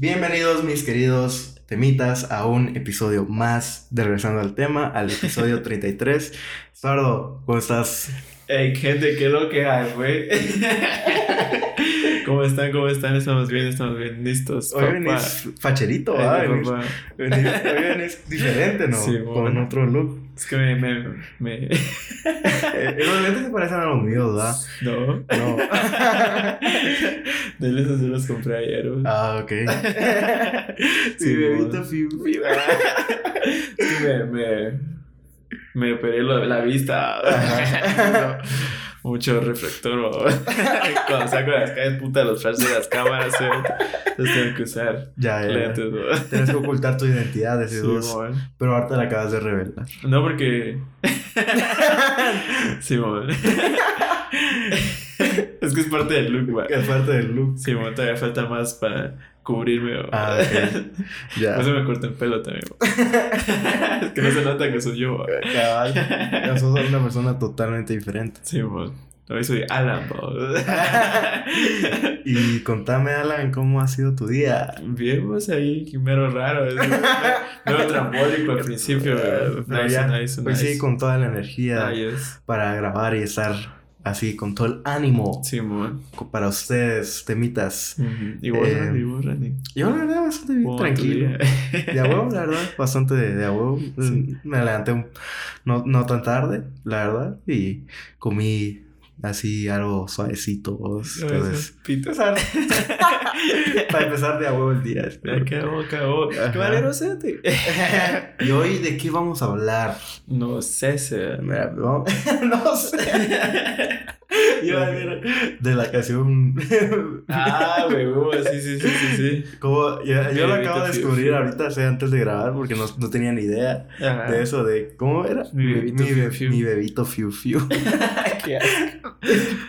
Bienvenidos mis queridos temitas a un episodio más de Regresando al tema, al episodio 33. Sardo, ¿cómo estás? Hey, gente, ¿qué es lo que hay, güey? ¿Cómo están? ¿Cómo están? Estamos bien, estamos bien, listos. Hoy venís facherito, ¿verdad? Ay, Venís- hoy venís diferente, ¿no? Sí, Con bueno. otro look. Es que me... me, me... Los lentes se parecen a los míos, ¿verdad? No. No. De esos se los compré ayer, güey. ah, ok. Sí, bebito. Fiu. Es que me, me, me operé la vista. Mucho reflector. o- Cuando saco las calles, puta, los flashes de las cámaras, eh, los tengo que usar. Ya, ya. Lentes, ¿no? Tienes que ocultar tu identidad, decís Sí. Pero ahorita la acabas de revelar. No, porque. Simón. es que es parte del look, güey. Es parte del look. Simón, todavía falta más para cubrirme. Ah, ok. Ya. Por eso me corté el pelo también. es que no se nota que soy yo. Cabal. Ya sos una persona totalmente diferente. Simón. Hoy soy Alan. Y contame, Alan, ¿cómo ha sido tu día? Bien, pues ahí, mero raro. Mero trambólico al principio. Pero Nice, ya, nice, Hoy sí, nice. con toda la energía Nice. para grabar y estar así, con todo el ánimo Simón. para ustedes, temitas. Ujú. Y vos, Eh. Yo, la verdad, bastante bien, ¿Cómo va tu tranquilo. De huevo, la verdad, bastante de, de huevo. Sí. Me levanté un- no, no tan tarde, la verdad, y comí así algo suavecito. Entonces, Pito. para empezar de a huevo el día. espero. Acabó, acabó. Ajá. ¿Qué valero sete? ¿Y hoy de qué vamos a hablar? No sé, se. Mira, no, no sé. Ver. De la canción. Ah, huevo, sí, sí, sí, sí, sí. Como, ya- yo lo Bebito acabo de descubrir Fiu. ahorita, sí, antes de grabar, porque no, no tenía ni idea Ajá. de eso, de cómo era. Mi bebito mi, Fiu. mi bebito fiu fiu. Qué asco.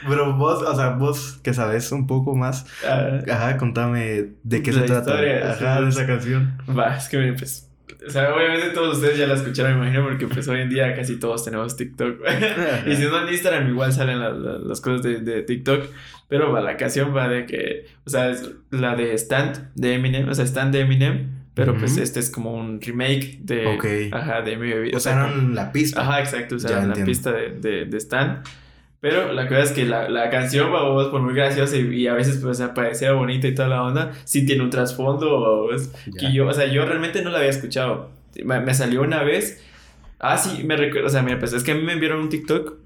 Pero vos, o sea, vos que sabes un poco más, Ah, ajá, contame de qué se trata. historia, ajá, sí. de esa canción. Va, es que miren, pues. O sea, obviamente todos ustedes ya la escucharon, me imagino, porque pues hoy en día casi todos tenemos TikTok. y si no en Instagram, igual salen la- la- las cosas de, de TikTok. Pero va, la canción va de que, o sea, es la de Stand de Eminem, o sea, Stand de Eminem. Pero pues Ujú. este es como un remake de. Ok. Ajá, de mi bebé. O sea, la pista. Ajá, exacto, o sea, Ya la entiendo. pista de, de, de Stan. Pero la cosa es que la, la canción, vamos, por muy graciosa y, y a veces pues, parecía bonita y toda la onda, sí tiene un trasfondo, vamos, que yo, o sea, yo realmente no la había escuchado. Me, me salió una vez. Ah, sí, me recuerdo, o sea, mira, pues es que a mí me enviaron un TikTok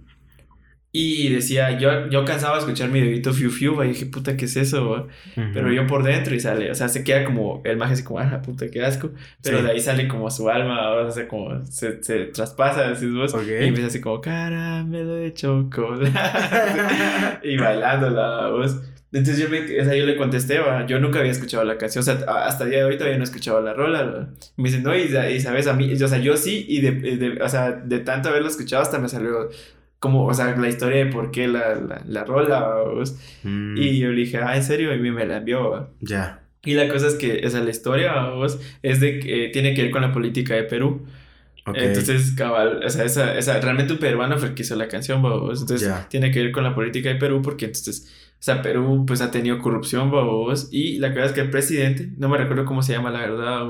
y decía, yo, yo cansaba de escuchar mi bebito Fiu Fiu, y dije, puta, ¿qué es eso? va?" Ujú. Pero yo por dentro y sale, o sea, se queda como el maje así como, ah, puta, qué asco. Pero Sí. de ahí sale como su alma, o sea, como se, se traspasa, decís vos. Ok. Y empieza así como, caramelo de chocolate. y bailando la voz. Entonces yo, me, o sea, yo le contesté, va, yo nunca había escuchado la canción, o sea, hasta el día de hoy todavía no he escuchado la rola. va. Me dicen, no, y, y sabes, a mí, o sea, yo sí, y de, de- o sea, de tanto haberlo escuchado hasta me salió como, o sea, la historia de por qué la, la, la rola. Mm, Y yo le dije, ah, ¿en serio? Y me la envió. Ya. Y la cosa es que, o sea, la historia, vamos, es de que eh, tiene que ver con la política de Perú. Ok. Entonces, cabal, o sea, esa, esa, realmente un peruano fue el que hizo la canción, vamos. Entonces, Ya. tiene que ver con la política de Perú porque entonces, sea, Perú pues ha tenido corrupción, vamos. Y la cosa es que el presidente, no me recuerdo cómo se llama la verdad,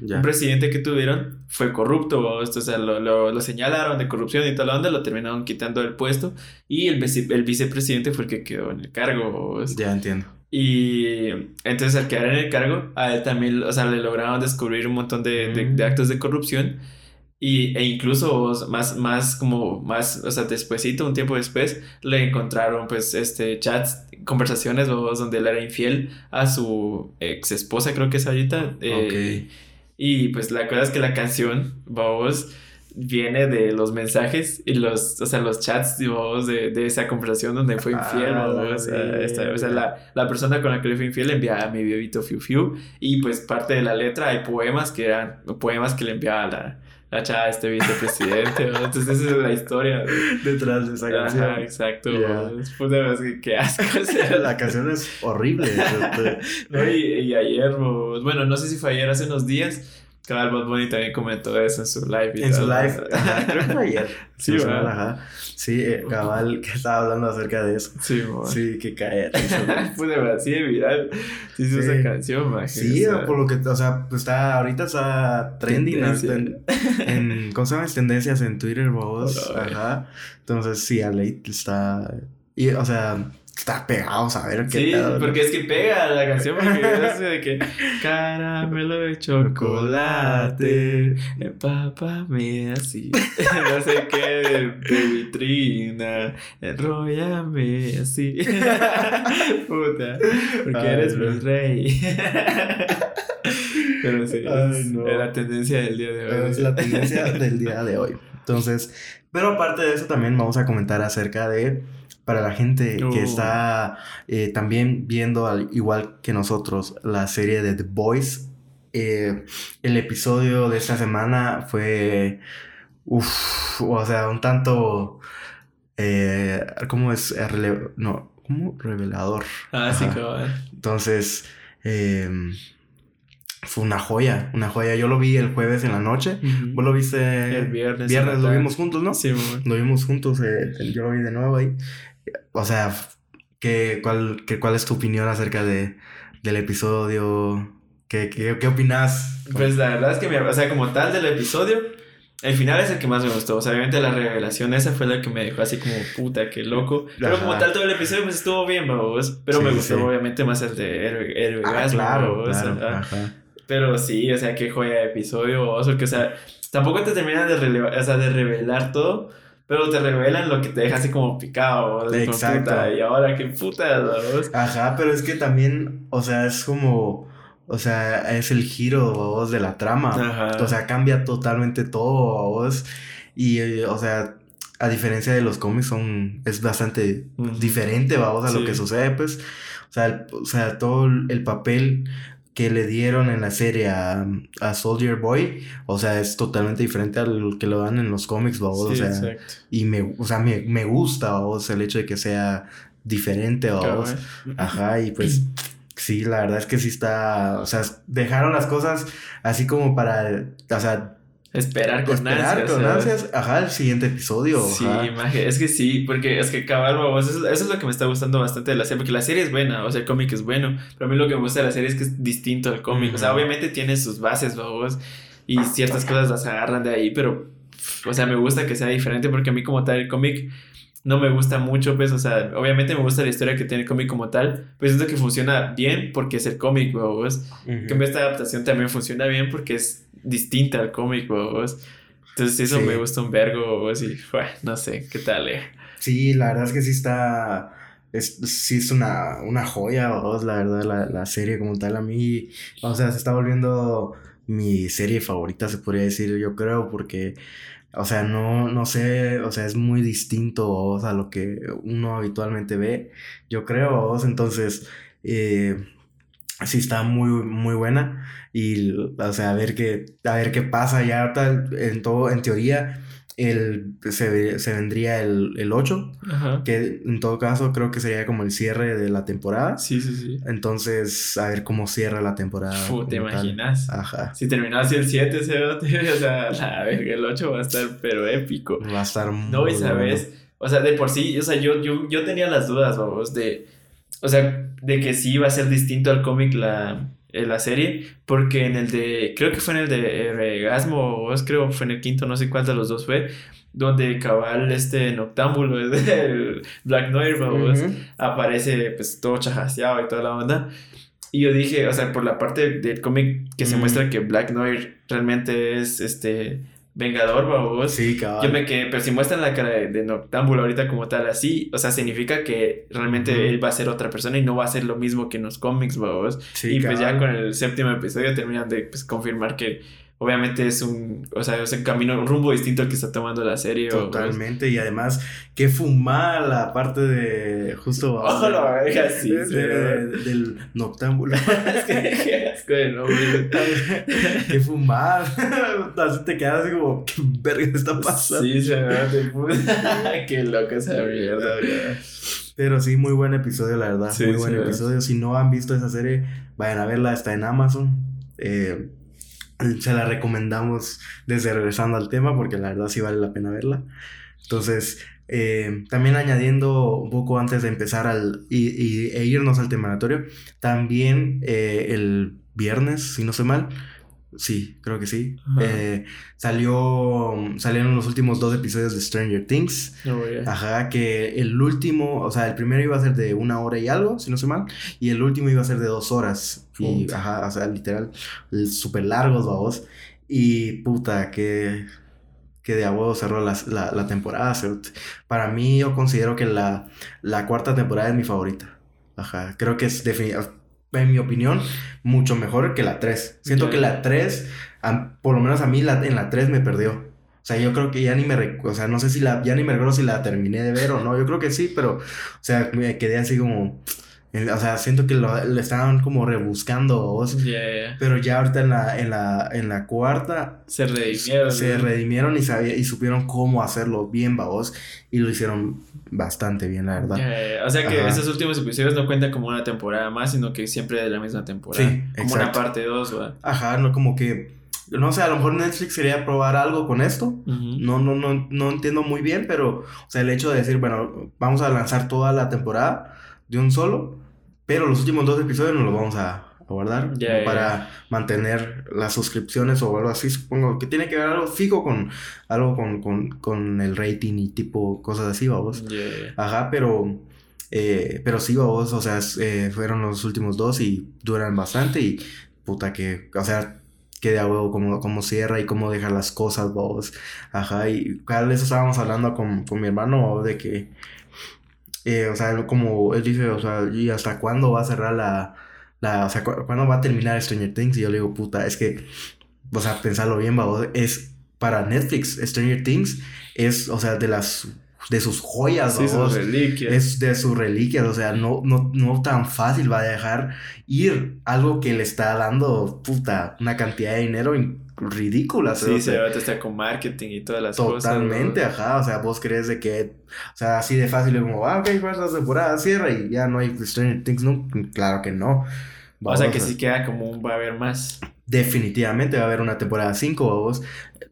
ya. Un presidente que tuvieron fue corrupto, vamos. O sea, lo, lo, lo señalaron de corrupción y toda la onda, lo terminaron quitando del puesto. Y el, vice- el vicepresidente fue el que quedó en el cargo, vamos. Ya entiendo. Y entonces al quedar en el cargo, a él también, o sea, le lograron descubrir un montón de, de- de Mm. actos de corrupción. Y, e incluso más, más como, más, o sea, despuesito, un tiempo después, le encontraron pues este chats, conversaciones donde él era infiel a su ex esposa, creo que es ahorita. eh, Y pues la cosa es que la canción, vamos, viene de los mensajes y los, o sea, los chats, vamos, de, de esa conversación donde fue infiel, Ah, vamos, la o sea, esta- o sea, la, la persona con la que le fue infiel le enviaba a mi bebito Fiu Fiu y pues parte de la letra hay poemas que eran poemas que le enviaba la, la chava este vicepresidente, ¿no? entonces esa es la historia. Detrás de esa canción. Ajá, exacto. Ya. Puta, es que qué asco. o sea, La canción es horrible. no, y, y ayer, o- bueno, no sé si fue ayer, hace unos días, Cabal Bad Bunny también comentó eso en su live. Y En su todo. live, ajá, creo que fue ayer. Sí, ¿verdad? ajá. Sí, eh, cabal, que estaba hablando acerca de eso. Sí, man. Sí, que cae. Pude ver así de viral. Sí, hizo Sí. esa canción, man. Sí, o sea, por lo que, o sea, pues está, ahorita está trending en, en, ¿cómo se llama? Tendencias en Twitter, vos, ajá. Entonces, sí, a late está, y, o sea, está pegado, a ver qué Sí, pedo, ¿no? porque es que pega la canción porque es de que caramelo de chocolate, empápame así, no sé qué, de vitrina, enróllame así, puta, porque Ay, eres mi rey. Pero sí, Ay, es, no. es la tendencia del día de hoy. Es la tendencia del día de hoy. Entonces, pero aparte de eso también vamos a comentar acerca de, para la gente Uh. que está eh, también viendo al igual que nosotros la serie de The Boys, eh, el episodio de esta semana fue, uff, o sea, un tanto, eh, ¿cómo es? Eh, no, ¿cómo? Revelador. Ah, sí, Ajá. cabal. Entonces, eh, fue una joya, una joya. Yo lo vi el jueves en la noche. ¿Vos lo viste? El viernes. Viernes lo vimos juntos, ¿no? Sí, mamá. Lo vimos juntos, eh, yo lo vi de nuevo ahí. O sea, ¿qué, cuál, qué, ¿cuál es tu opinión acerca de, del episodio? ¿Qué, qué, qué opinas? Pues la verdad es que, me, o sea, como tal del episodio, el final es el que más me gustó. O sea, obviamente la revelación esa fue la que me dejó así como puta, qué loco. Pero Ajá. como tal todo el episodio pues estuvo bien, babos. Pero Sí, me gustó sí. obviamente más el de Héroe, Héroe Ah, Gasmo, claro, claro. ajá. Pero sí, o sea, qué joya de episodio, babos, porque, o sea, tampoco te terminan de, o sea, de revelar todo. Pero te revelan lo que te deja así como picado, Exacto. puta, y ahora qué puta, babos. Ajá, pero es que también, o sea, es como, o sea, es el giro, vos, de la trama. Ajá. O sea, cambia totalmente todo, vos. Y, eh, o sea, a diferencia de los cómics, son, es bastante Ujú. diferente, vamos, a lo que sucede, pues. O sea, el, o sea, todo el papel que le dieron en la serie a, a Soldier Boy, o sea, es totalmente diferente al que lo dan en los cómics, vamos. o Sí, sea, exacto. y me, o sea, me, me gusta, vamos, el hecho de que sea diferente, vamos. Cabal. Ajá, y pues sí, la verdad es que sí está, o sea, dejaron las cosas así como para, o sea, Esperar con esperar ansias. con ¿sabes? ansias, ajá, el siguiente episodio, Sí, maje, es que sí, porque es que cabal, babos, eso, eso es lo que me está gustando bastante de la serie, porque la serie es buena, o sea, el cómic es bueno, pero a mí lo que me gusta de la serie es que es distinto al cómic, o sea, obviamente tiene sus bases, babos, y ciertas cosas las agarran de ahí, pero, o sea, me gusta que sea diferente, porque a mí como tal el cómic no me gusta mucho, pues, o sea, obviamente me gusta la historia que tiene el cómic como tal, pero siento que funciona bien porque es el cómic, en Ujú. cambio esta adaptación también funciona bien porque es distinta al cómic, babos. Entonces eso Sí. me gusta un vergo, babos, y bueno, no sé, ¿qué tal, eh? Sí, la verdad es que sí está, es, sí es una, una joya, vamos, la verdad, la, la serie como tal, a mí, o sea, se está volviendo mi serie favorita, se podría decir, yo creo, porque, o sea, no, no sé, o sea, es muy distinto, vamos, a lo que uno habitualmente ve, yo creo, vamos, entonces, eh, sí está muy, muy buena, y, o sea, a ver qué, a ver qué pasa ya, ahorita, en todo, en teoría, el, se, se vendría el, el 8, Ajá. que en todo caso creo que sería como el cierre de la temporada. Sí, sí, sí. Entonces, a ver cómo cierra la temporada. Fu, ¿te tal. imaginas? Ajá. Si terminaba así el 7, ese bote, o sea, la verga, el 8 va a estar, pero épico. Va a estar muy No, y bueno. sabes, o sea, de por sí, o sea, yo, yo, yo tenía las dudas, vamos, de, o sea, de que sí iba a ser distinto al cómic la, eh, la serie, porque en el de, creo que fue en el de Regasmo, o es, creo fue en el quinto, no sé cuál de los dos fue, donde cabal este Noctámbulo, el Black Noir, vamos, Ujú. aparece pues todo chajaseado y toda la onda. Y yo dije, o sea, por la parte del cómic que se Mm. muestra que Black Noir realmente es este vengador, babos. Sí, cabal. Yo me quedé, pero si muestran la cara de, de Noctámbulo ahorita como tal así, o sea, significa que realmente él va a ser otra persona y no va a ser lo mismo que en los cómics, babos. Sí, y pues ya con el séptimo episodio terminan de pues, confirmar que obviamente es un, o sea, es un camino, un rumbo distinto al que está tomando la serie. babos. Totalmente. Y además, qué fumada la parte de. Justo. Oh, la verga, sí, de- sí, de- del noctámbulo. Qué asco de nombre. qué fumada. Así te quedas así como, ¿qué verga está pasando? Sí, se me. Qué loco esa mierda. Pero sí, muy buen episodio, la verdad. Sí, muy sí, buen es. episodio. Si no han visto esa serie, vayan a verla. Está en Amazon. Eh, se la recomendamos desde regresando al tema porque la verdad sí vale la pena verla. Entonces, eh, también añadiendo un poco antes de empezar al, y, y, e irnos al temanatorio, también eh, el viernes, si no sé mal, sí, creo que sí, eh, salió, salieron los últimos dos episodios de Stranger Things. Oh, yeah. Ajá, que el último, o sea, el primero iba a ser de una hora y algo, si no sé mal, y el último iba a ser de dos horas. Y, ajá, o sea, literal, súper largos, vamos. Y puta, que, que de a huevo cerró la, la, la temporada. Para mí, yo considero que la, la cuarta temporada es mi favorita. Ajá, creo que es definitivamente, en mi opinión, mucho mejor que la 3. Siento que la 3, am- por lo menos a mí la, en la 3 me perdió. O sea, yo creo que ya ni me, o sea, no sé si la, ya ni me recuerdo si la terminé de ver o no. Yo creo que sí, pero, o sea, me quedé así como, o sea, siento que lo, le estaban como rebuscando, ya. Pero ya ahorita en la, en la, en la cuarta Se redimieron. se redimieron y, sabía, y supieron cómo hacerlo bien, babos. Y lo hicieron bastante bien, la verdad. O sea que Ajá. esos últimos episodios no cuentan como una temporada más, sino que siempre de la misma temporada. Sí, como una parte 2, ¿va? Ajá, no como que, no sé, a lo mejor Netflix quería probar algo con esto. No, no, no, no entiendo muy bien, pero, o sea, el hecho de decir, bueno, vamos a lanzar toda la temporada de un solo, pero los últimos dos episodios nos los vamos a, a guardar como para mantener las suscripciones o algo así, supongo que tiene que ver algo fijo con algo con, con, con el rating y tipo cosas así, vamos. Ajá, pero, eh, pero sí, vos, o sea, eh, fueron los últimos dos y duran bastante y puta que, o sea, que de huevo cómo, cómo cierra y cómo deja las cosas, vos. Ajá, y cada vez estábamos hablando con, con mi hermano ¿vos? de que, eh, o sea, como él dice, o sea, ¿y hasta cuándo va a cerrar la, la, o sea, cu- cuándo va a terminar Stranger Things? Y yo le digo, puta, es que, o sea, pensarlo bien, vos, es para Netflix, Stranger Things es, o sea, de las, de sus joyas, Sí, babos. sus reliquias. Es de sus reliquias, o sea, no, no, no tan fácil va a dejar ir algo que le está dando, puta, una cantidad de dinero in- ridícula. Sí, o se sea, ahorita está con marketing y todas las cosas. Totalmente, ¿no? ajá, o sea, vos crees de que, o sea, así de fácil, como, ah, ok, la temporada cierra y ya no hay Stranger Things, no, claro que no. O sea que sí queda como un va a haber más. Definitivamente va a haber una temporada 5, vos.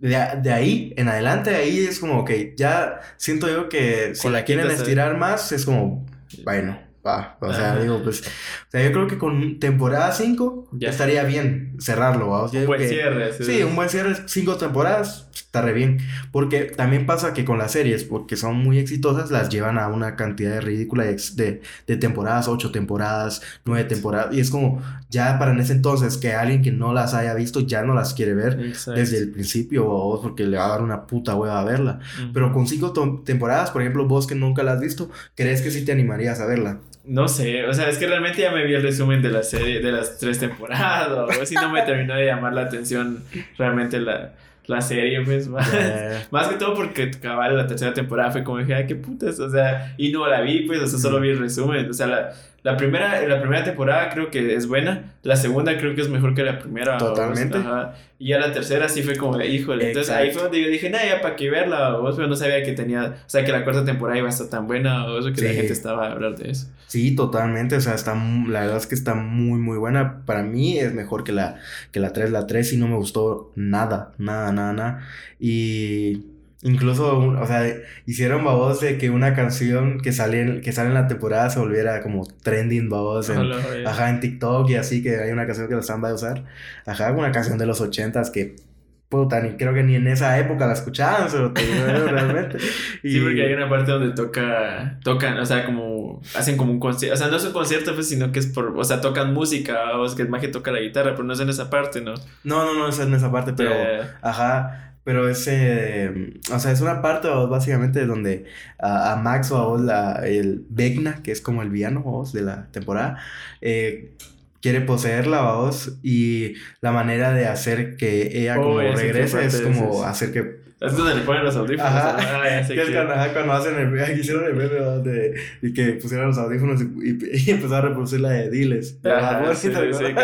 De, de ahí en adelante, ahí es como, ok, ya siento yo que si Con la quieren estirar más, es como, bueno, va. O sea, Ajá. digo, pues, o sea, yo creo que con temporada 5 Ya. estaría bien cerrarlo, vamos. Yo Un digo buen que- cierre. Sí, un buen cierre, cinco temporadas, está re bien. Porque también pasa que con las series, porque son muy exitosas, las llevan a una cantidad ridícula de, ex- de, de temporadas, ocho temporadas, nueve temporadas. Y es como, ya para en ese entonces, que alguien que no las haya visto ya no las quiere ver Exacto. desde el principio, vos, porque le va a dar una puta hueva a verla. Pero con cinco temporadas, por ejemplo, vos que nunca la has visto, ¿crees que sí te animarías a verla? No sé, o sea, es que realmente ya me vi el resumen de la serie, de las tres temporadas, o así no me terminó de llamar la atención realmente la, la serie, pues, más, más que todo porque cabal la tercera temporada fue como dije, ay, qué putas, o sea, y no la vi, pues, o sea, solo vi el resumen, o sea, la, la primera, la primera temporada creo que es buena, la segunda creo que es mejor que la primera. Totalmente. Ajá. Y ya la tercera sí fue como híjole, entonces ahí fue donde yo dije, nada, ya para qué verla, vos, pero no sabía que tenía, o sea, que la cuarta temporada iba a estar tan buena, o eso que la Sí. gente estaba a hablar de eso. Sí, totalmente, o sea, está, la verdad es que está muy, muy buena. Para mí es mejor que la, que la 3, la 3 sí no me gustó nada, nada, nada, nada. Y incluso, o sea, hicieron babos de que una canción que sale en, que sale en la temporada se volviera como trending babos en, ajá, en TikTok y así, que hay una canción que la están a usar. Ajá, una canción de los ochentas que, puta, ni creo que ni en esa época la escuchaban, pero te digo, realmente. Sí, porque hay una parte donde toca, tocan, o sea, como, hacen como un concierto, o sea, no es un concierto, pues, sino que es por, o sea, tocan música, o es que el maje toca la guitarra, pero no es en esa parte, ¿no? No, no, no, es en esa parte, pero... Ajá, pero ese, o sea, es una parte básicamente donde a, a Max o a vos, la, el Vecna, que es como el villano de la temporada, eh, quiere poseerla vos y la manera de hacer que ella Oh, como qué regrese es como hacer que... es donde le ponen los audífonos. Ajá. Ah, es cuando, ajá, cuando hacen el, hicieron el meme de, y que pusieron los audífonos y, y, y empezaron a reproducir la de Diles. de Ajá, sí, ¿te sí, sí,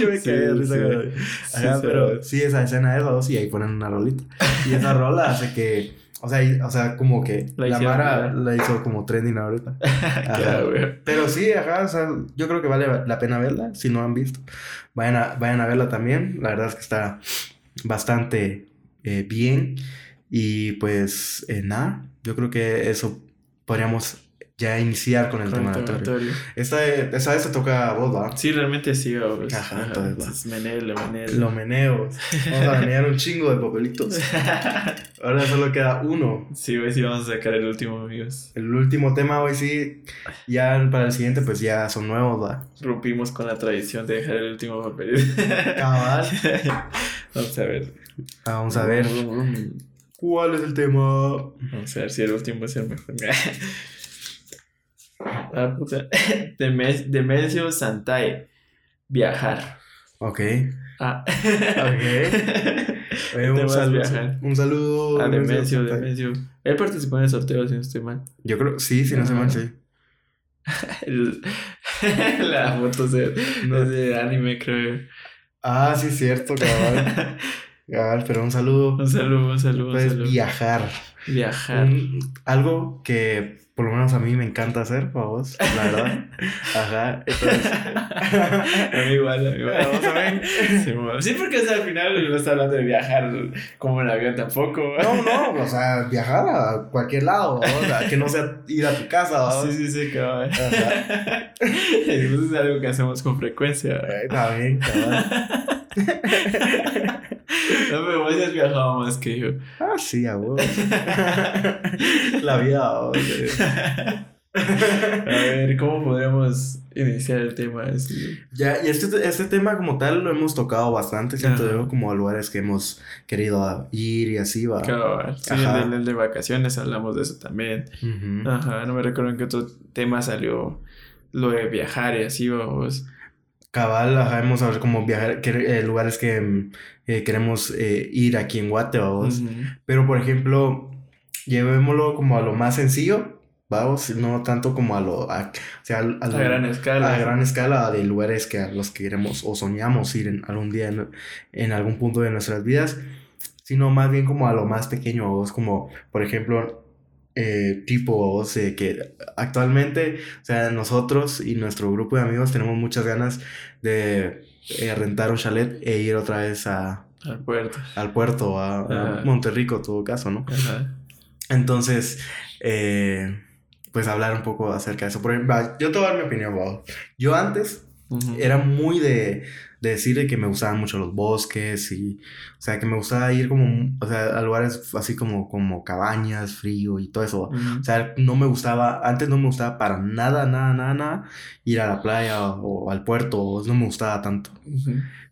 Yo me Sí, caí de Ajá, pero sí, esa escena es dos y ahí ponen una rolita. Y esa rola hace que, O sea, y- o sea, como que La la, Mara la hizo como trending ahorita. Claro, güey. Pero sí, ajá, o sea, yo creo que vale la pena verla, si no han visto. Vayan a, vayan a verla también, la verdad es que está bastante eh, bien. Y pues eh, nada, yo creo que eso podríamos ya iniciar con el tema Con aleatorio. aleatorio. Esta, esta vez te toca a vos, ¿va? Sí, realmente sí, güey. Ajá, entonces menelo, menelo. Lo meneo. Vamos a menear un chingo de papelitos. Ahora solo queda uno. Sí, güey, sí, vamos a sacar el último, amigos. El último tema hoy sí, ya para el siguiente pues ya son nuevos, ¿va? Rompimos con la tradición de dejar el último papel. Cabal. Vamos a ver. Vamos a ver. ¿Cuál es el tema? Vamos a ver si el último es el mejor. Ah, puta. Deme- Demencio Santai. Viajar. Ok. Ah. Ok. Oye, un, saludo, viajar. un saludo. Ah, Demencio Demencio. Demencio. Él participó en el sorteo, si no estoy mal. Yo creo, sí, si no Ajá. mal, sí. La foto de, No. de anime, creo. Ah, sí, cierto, cabal. cabal, pero un saludo. Un saludo, un saludo, un Puedes saludo. viajar. Viajar. Un- algo que por lo menos a mí me encanta hacer, para vos, la verdad. Ajá. Entonces, A mí igual, a mí igual. Vamos a ver. Sí, porque o sea, al final no está hablando de viajar como en avión tampoco. No, no, o sea, viajar a cualquier lado, ¿no? o sea, que no sea ir a tu casa. Sí, sí, sí, cabrón. Ajá. Eso es algo que hacemos con frecuencia. Está bien, cabal. No, pero vos ya has viajado más que yo. Ah, sí, a vos. La vida, ¿no? A ver, ¿cómo podríamos iniciar el tema? Así? Ya, y este, este tema como tal lo hemos tocado bastante, siento yo, como a lugares que hemos querido ir y así, va. Sí, Ajá. en el de vacaciones hablamos de eso también. Ajá, no me recuerdo en qué otro tema salió lo de viajar y así, vamos. Cabal, ajá, hemos hablado como viajar, que- eh, lugares que mm, eh, queremos eh, ir aquí en Guate, vamos. Pero, por ejemplo, llevémoslo como a lo más sencillo, vamos, no tanto como a lo, a, o sea, al- A al- gran escala. a gran escala de lugares que a los que queremos o soñamos ir en algún día en, en algún punto de nuestras vidas, sino más bien como a lo más pequeño, vos, como, por ejemplo, eh, tipo, vos, eh, que actualmente, o sea, nosotros y nuestro grupo de amigos tenemos muchas ganas de eh, rentar un chalet e ir otra vez a, Al puerto. al puerto, a, a. Monterrico, en todo caso, ¿no? Entonces, eh, pues hablar un poco acerca de eso. Por ejemplo, yo te voy a dar mi opinión, va. Yo antes era muy de, de decir de que me gustaban mucho los bosques y, o sea, que me gustaba ir como, o sea, a lugares así como, como cabañas, frío y todo eso. O sea, no me gustaba, antes no me gustaba para nada, nada, nada, nada ir a la playa o, al puerto, no me gustaba tanto.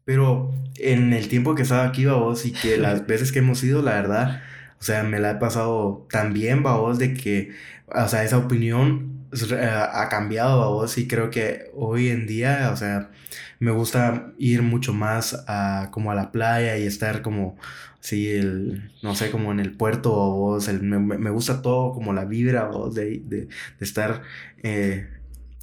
Pero en el tiempo que estaba aquí, babos, y que las veces que hemos ido, la verdad, o sea, me la he pasado tan bien, babos, de que, o sea, esa opinión ha cambiado, babos, y creo que hoy en día, o sea, me gusta ir mucho más a, como a la playa y estar como, sí, el, no sé, como en el puerto, babos, el, me, me gusta todo, como la vibra, de, de, de estar eh,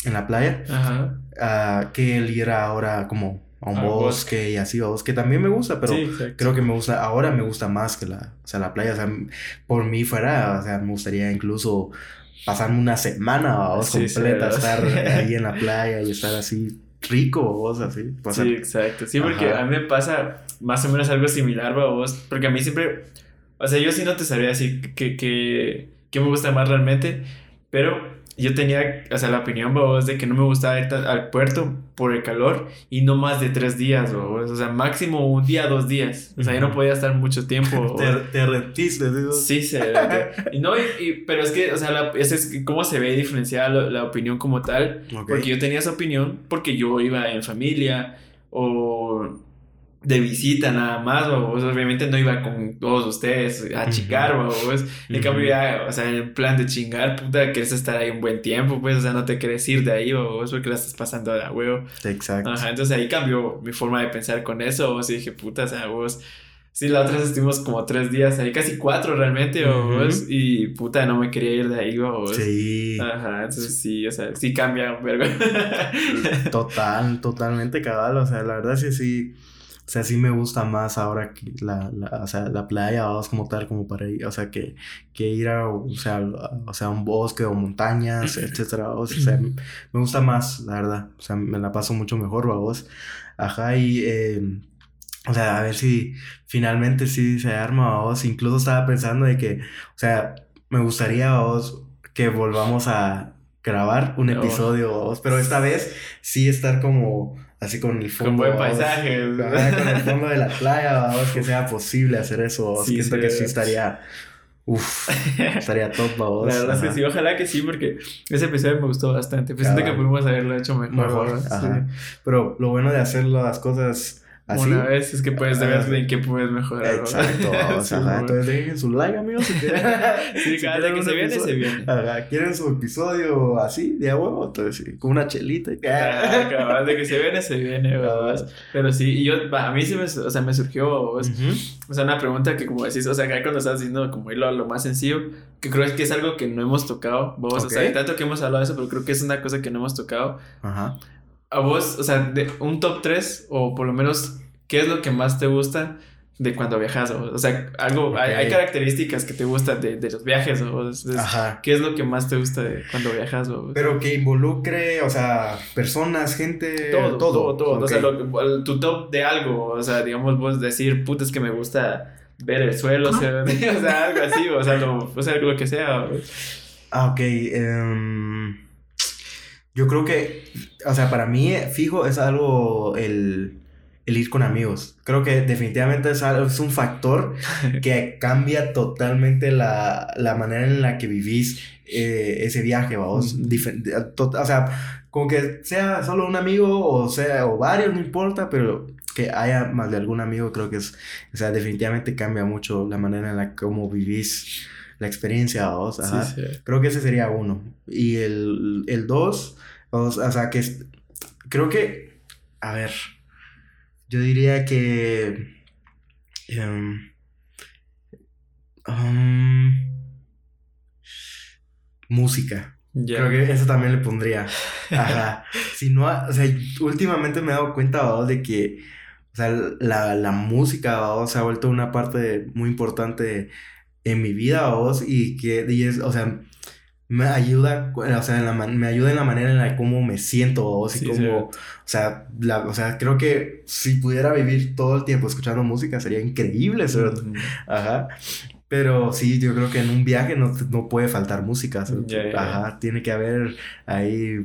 en la playa. Ajá. a que el ir ahora como a un bosque. y así, vamos, que también me gusta, pero sí, creo que me gusta, ahora me gusta más que la, o sea, la playa, o sea, por mí fuera, o sea, me gustaría incluso pasarme una semana, Sí, completa, sí, estar ahí en la playa y estar así rico, vos, así, Sí, exacto. Sí, porque Ajá. a mí me pasa más o menos algo similar, vos. Porque a mí siempre. O sea, yo sí no te sabría decir que, que, que me gusta más realmente. Pero yo tenía, o sea, la opinión, vos, de que no me gustaba ir al puerto por el calor y no más de tres días, vos. O sea, máximo un día, dos días. O sea, yo no podía estar mucho tiempo. te, te digo. Sí, se y no, y, y- pero es que, o sea, la, ese es cómo se ve diferenciada la, la opinión como tal. Porque yo tenía esa opinión porque yo iba en familia o de visita nada más, o vos obviamente no iba con todos ustedes a chingar, vos, en cambio ya, o sea, en plan de chingar, puta, quieres estar ahí un buen tiempo, pues, o sea, no te quieres ir de ahí, o vos porque la estás pasando a la huevo. Exacto. Ajá, entonces ahí cambió mi forma de pensar con eso, vos, y dije, puta, o sea, vos... Sí, la otra vez estuvimos como tres días ahí, casi cuatro realmente, o Ujú. vos, y puta, no me quería ir de ahí, o vos. Sí, Ajá, entonces sí, o sea, sí cambia un vergo. total, totalmente cabal, o sea, la verdad sí, sí, o sea, sí me gusta más ahora que la, la, o sea, la playa, vamos como tal, como para ir, o sea, que, que ir a, o sea, a, o sea, un bosque o montañas, etcétera, o sea, me gusta más, la verdad, o sea, me la paso mucho mejor, vos, ajá, y, eh, o sea, a ver si finalmente sí se arma, vos, incluso estaba pensando de que, o sea, me gustaría, vos, que volvamos a grabar un episodio, vos, pero esta vez sí estar como así con el fondo. Con buen paisaje. con el fondo de la playa, vamos, que sea posible hacer eso. Sí, Siento que sí estaría. Uf, estaría top, vamos. La verdad es que sí, ojalá que sí, porque ese episodio me gustó bastante. Pues siento que pudimos haberlo hecho mejor. Pero lo bueno de hacer las cosas Así. Una vez es que puedes ver en qué puedes mejorar. Exacto. o sea, entonces dejen su like, amigos. Si quieren, sí, cada vez que se viene, se viene. Ajá, quieren su episodio así, de a huevo, entonces sí, con una chelita. Y... Ah, cabal, de que se viene, se viene, ¿verdad? Pero sí, y yo, a mí sí me, o sea, me surgió, o sea, una pregunta que como decís, o sea, acá cuando estás diciendo como lo, lo más sencillo, que creo que es algo que no hemos tocado, vos, okay. o sea, tanto que hemos hablado de eso, pero creo que es una cosa que no hemos tocado. Ajá a vos, o sea, de un top 3 o por lo menos, ¿qué es lo que más te gusta de cuando viajas? O, sea, algo, hay, hay, características que te gustan de, de los viajes o Ajá. ¿qué es lo que más te gusta de cuando viajas? O, Pero que involucre, o sea, personas, gente, todo, todo, todo. Okay. O sea, lo, tu top de algo, o sea, digamos vos decir, puta, es que me gusta ver el suelo, o sea, o sea, algo así, o sea, lo, o sea, lo que sea. Ah, ok. Um... Yo creo que, o sea, para mí, fijo, es algo el, el ir con amigos. Creo que definitivamente es, algo, es un factor que cambia totalmente la, la, manera en la que vivís eh, ese viaje, vamos. o sea, como que sea solo un amigo o sea, o varios, no importa, pero que haya más de algún amigo, creo que es, o sea, definitivamente cambia mucho la manera en la que como vivís la experiencia, vos. Ajá. Sí, sí. Creo que ese sería uno. Y el, el dos, o, sea, que es, creo que, a ver, yo diría que... Um, um, música. Yeah. Creo que eso también le pondría. Ajá. si no, o sea, últimamente me he dado cuenta, de que, o sea, la, la música, se ha vuelto una parte muy importante en mi vida, vos, y que, y es, o sea, me ayuda, o sea, en la me ayuda en la manera en la cómo me siento, vos, y sí, o sea, la, o sea, creo que si pudiera vivir todo el tiempo escuchando música sería increíble. Mm. Ajá. Pero sí, yo creo que en un viaje no, no puede faltar música, yeah, yeah. Ajá, tiene que haber ahí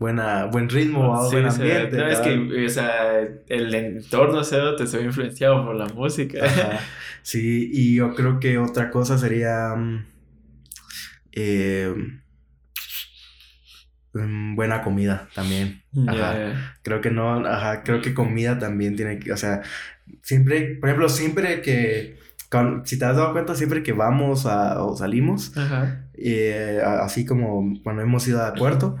buena, buen ritmo, sí, buen ambiente. no, es que, o sea, el entorno cero te se ve influenciado por la música. Ajá. Sí, y yo creo que otra cosa sería eh, buena comida también. Ajá. Yeah. Creo que no, ajá, creo que comida también tiene que, o sea, siempre, por ejemplo, siempre que, con, si te has dado cuenta, siempre que vamos a, o salimos, eh, así como cuando hemos ido a puerto,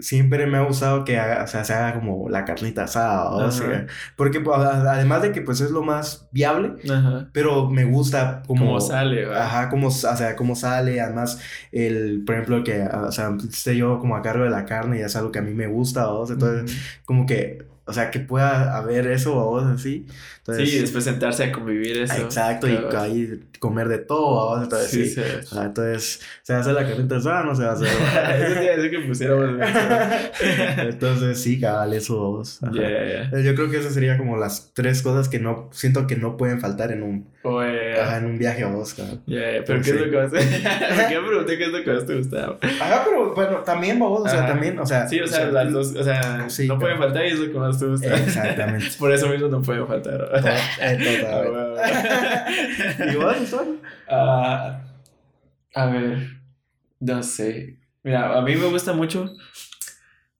siempre me ha gustado que haga, o sea, se haga como la carnita asada, o sea, porque pues, además de que pues es lo más viable, Ajá. pero me gusta como... Como sale, ¿verdad? Ajá, como, o sea, como sale, además el, por ejemplo, que, o sea, esté yo como a cargo de la carne y es algo que a mí me gusta, o sea, entonces, uh -huh. como que o sea, que pueda haber eso o vos así. Entonces, sí, después sentarse a convivir eso. Exacto, claro. y ahí comer de todo, ¿vos? Entonces, sí, sí. sí. Ah, entonces, ¿se va a hacer la carnita asada no se va a hacer? eso que pusiéramos. entonces, sí, cabal, eso vos. Yeah, yeah. Yo creo que esas serían como las tres cosas que no, siento que no pueden faltar en un, yeah. ajá, en un viaje a vos, cabrón. Yeah, pero ¿qué es lo que vas a hacer? ¿Qué pregunté qué es lo que más te gustaba? Ajá, pero bueno, también vos, o sea, también, o sea. Sí, o sea, o sea las dos, o sea, sí, no pueden faltar y es lo que más te gusta. Exactamente. Por eso mismo no pueden faltar. Eh, total. ¿Y vos? Uh, a ver, no sé. Mira, a mí me gusta mucho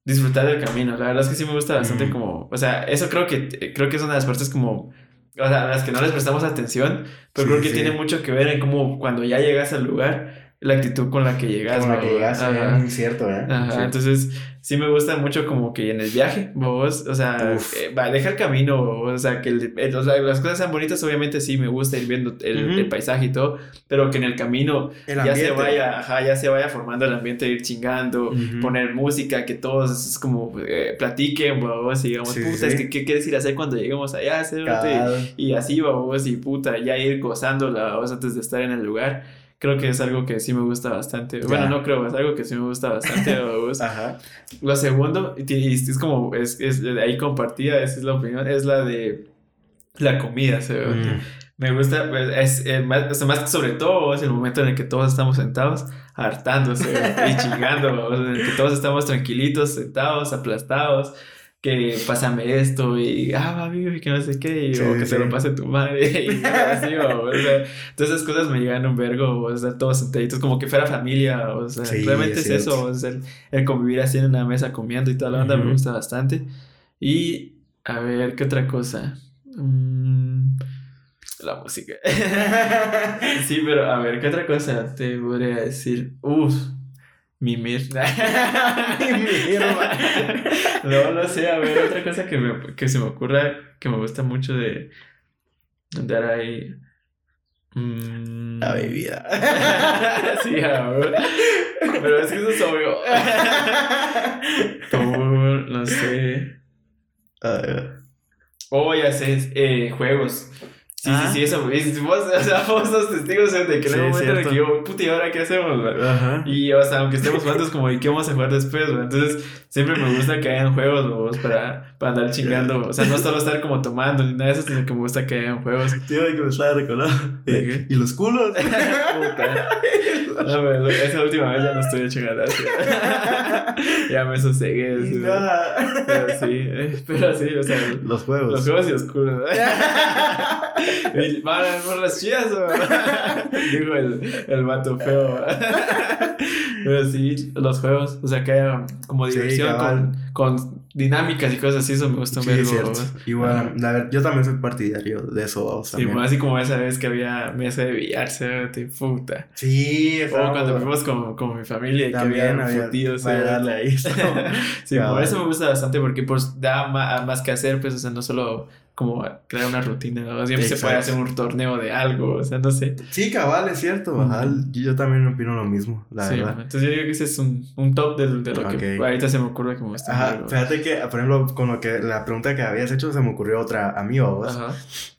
disfrutar del camino. La verdad es que sí me gusta bastante mm. como, o sea, eso creo que creo que es una de las partes como o sea, a las que no les prestamos atención, pero sí, creo que sí. tiene mucho que ver en cómo cuando ya llegas al lugar la actitud con la que llegas. Con la que llegas, es muy cierto, ¿eh? Ajá, Sí. entonces sí me gusta mucho como que en el viaje, vos, o sea, eh, va, deja el camino, o sea, que el- el- o sea, las cosas sean bonitas, obviamente sí me gusta ir viendo el, Ujú. el paisaje y todo, pero que en el camino El ya se vaya, ajá, ya se vaya formando el ambiente ir chingando, Ujú. poner música, que todos es como eh, platiquen, vos, y digamos, Sí, puta, sí. es que qué quieres ir a hacer cuando lleguemos allá, Cerote?" Cabal. y así, vos, y puta, ya ir gozándola, vos, antes de estar en el lugar. Creo que es algo que sí me gusta bastante. Bueno, Ya. no creo, es algo que sí me gusta bastante. Ajá. Lo segundo, y y es como, es, es ahí compartida, esa es la opinión, es la de la comida, ¿sí? Mm. Me gusta, pues, es, eh, más, o sea, más sobre todo es el momento en el que todos estamos sentados, hartándose y chingando, sea, en el que todos estamos tranquilitos, sentados, aplastados, que pásame esto y, ah, vivo, y que no sé qué, y, Sí, o que sí. te lo pase tu madre, y así, o, o sea, todas esas cosas me llegan un vergo, o sea, todos sentaditos, como que fuera familia, o sea, Sí, realmente es es, eso, o sea, el, el convivir así en una mesa comiendo y toda la onda me Ujú. gusta bastante. Y, a ver, ¿qué otra cosa? Mm, la música. sí, pero a ver, ¿qué otra cosa te podría decir? Uf, mimir. Mimir, no, no sé, a ver, otra cosa que, me, que se me ocurra que me gusta mucho de andar ahí. Mm. La bebida. sí, a ver. Pero es que eso es obvio. Tú, no sé. Ah, Oh, ya sé, eh, juegos. Sí, Ah. sí, sí, eso. es- Vos, o sea, vos sos testigos de que en Sí, un momento en el que yo, puta, ¿y ahora qué hacemos? güey?" Ajá. Y, o sea, aunque estemos jugando, es como, ¿y qué vamos a jugar después? güey? Entonces, siempre me gusta que hayan juegos, vos, para, para andar chingando. O sea, no solo estar como tomando ni nada de eso, sino que me gusta que hayan juegos. Tío, que me estaba recordando. ¿De qué? ¿Y los culos? Puta. No, esa última vez ya no estoy hecho ganas. ya me sosegué. sí. Pero sí, eh, pero sí, o sea, Los juegos. los juegos y oscuros. Y Van por las chidas, ¿o? dijo el, el vato feo. Pero sí, los juegos, o sea, que haya como Sí, diversión cabal. con, con dinámicas y cosas así, eso me gusta Sí, cierto. ¿verdad? Igual, la ver- yo también soy partidario de eso. vamos, Sí, también. bueno, así como esa vez que había mesa de billar, ¿sí? puta. Sí, O cuando fuimos con, con mi familia y que También había había. ¿sí? darle ahí. sí, por eso me gusta bastante porque pues da ma- más, que hacer, pues, o sea, no solo como crear una rutina, ¿no? siempre se puede hacer un torneo de algo, o sea, no sé. Sí, cabal, es cierto. Yo, también opino lo mismo, la Sí, verdad. entonces yo digo que ese es un, un top de, de lo que ahorita se me ocurre me gusta. Ajá, algo. fíjate que, por ejemplo, con lo que la pregunta que habías hecho, se me ocurrió otra a mí, vos, Ajá,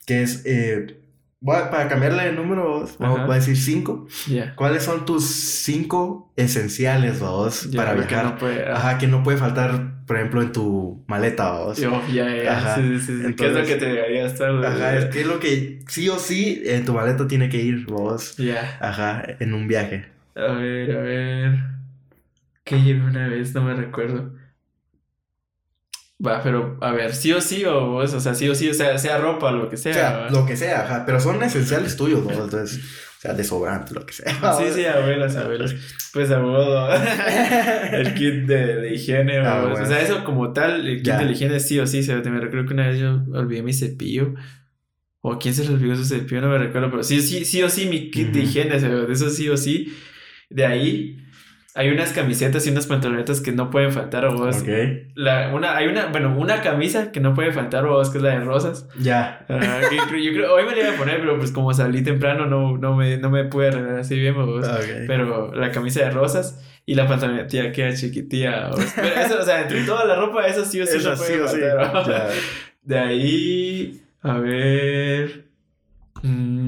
que es, eh, a- para cambiarle de número, vos, voy a- decir cinco. ¿Cuáles son tus cinco esenciales, vos, Ya, para que viajar? no puede- Ajá, que no puede faltar, por ejemplo, en tu maleta, vos. Yo, ya, ya, Ajá. sí, sí, sí. ¿Qué es lo que te debería estar? Ajá, es que es lo que sí o sí en tu maleta tiene que ir, vos. Ya. Ajá, en un viaje. A ver, a ver. ¿Qué llevé una vez? No me recuerdo. Va, pero a ver, sí o sí o o sea, sí o sí, o sea, sea ropa, lo que sea. O sea, ¿va? lo que sea, ajá, pero son esenciales tuyos, vos. Entonces, o sea, desodorante, lo que sea. Sí, sí, abuelas, abuelas. Pues a modo. el kit de, de higiene, Ah, bueno. O sea, eso como tal, el kit Ya. de la higiene sí o sí. se me recuerdo que una vez yo olvidé mi cepillo. O quién se le olvidó su cepillo, no me recuerdo, pero sí, sí, sí o sí, mi kit de higiene, eso sí o sí. De ahí hay unas camisetas y unas pantalonetas que no pueden faltar, o vos. Ok, La, una, hay una, bueno, una camisa que no puede faltar, o vos, que es la de rosas. ya. Ajá, que creo- yo creo, hoy me la iba a poner, pero pues como salí temprano, no, no, me, no me pude arreglar así bien, vos. Ok. Pero la camisa de rosas y la pantaloneta queda chiquitilla. o- Pero eso, o sea, entre toda la ropa, eso sí o sí Eso no sí puede sí. De ahí, a ver. mm,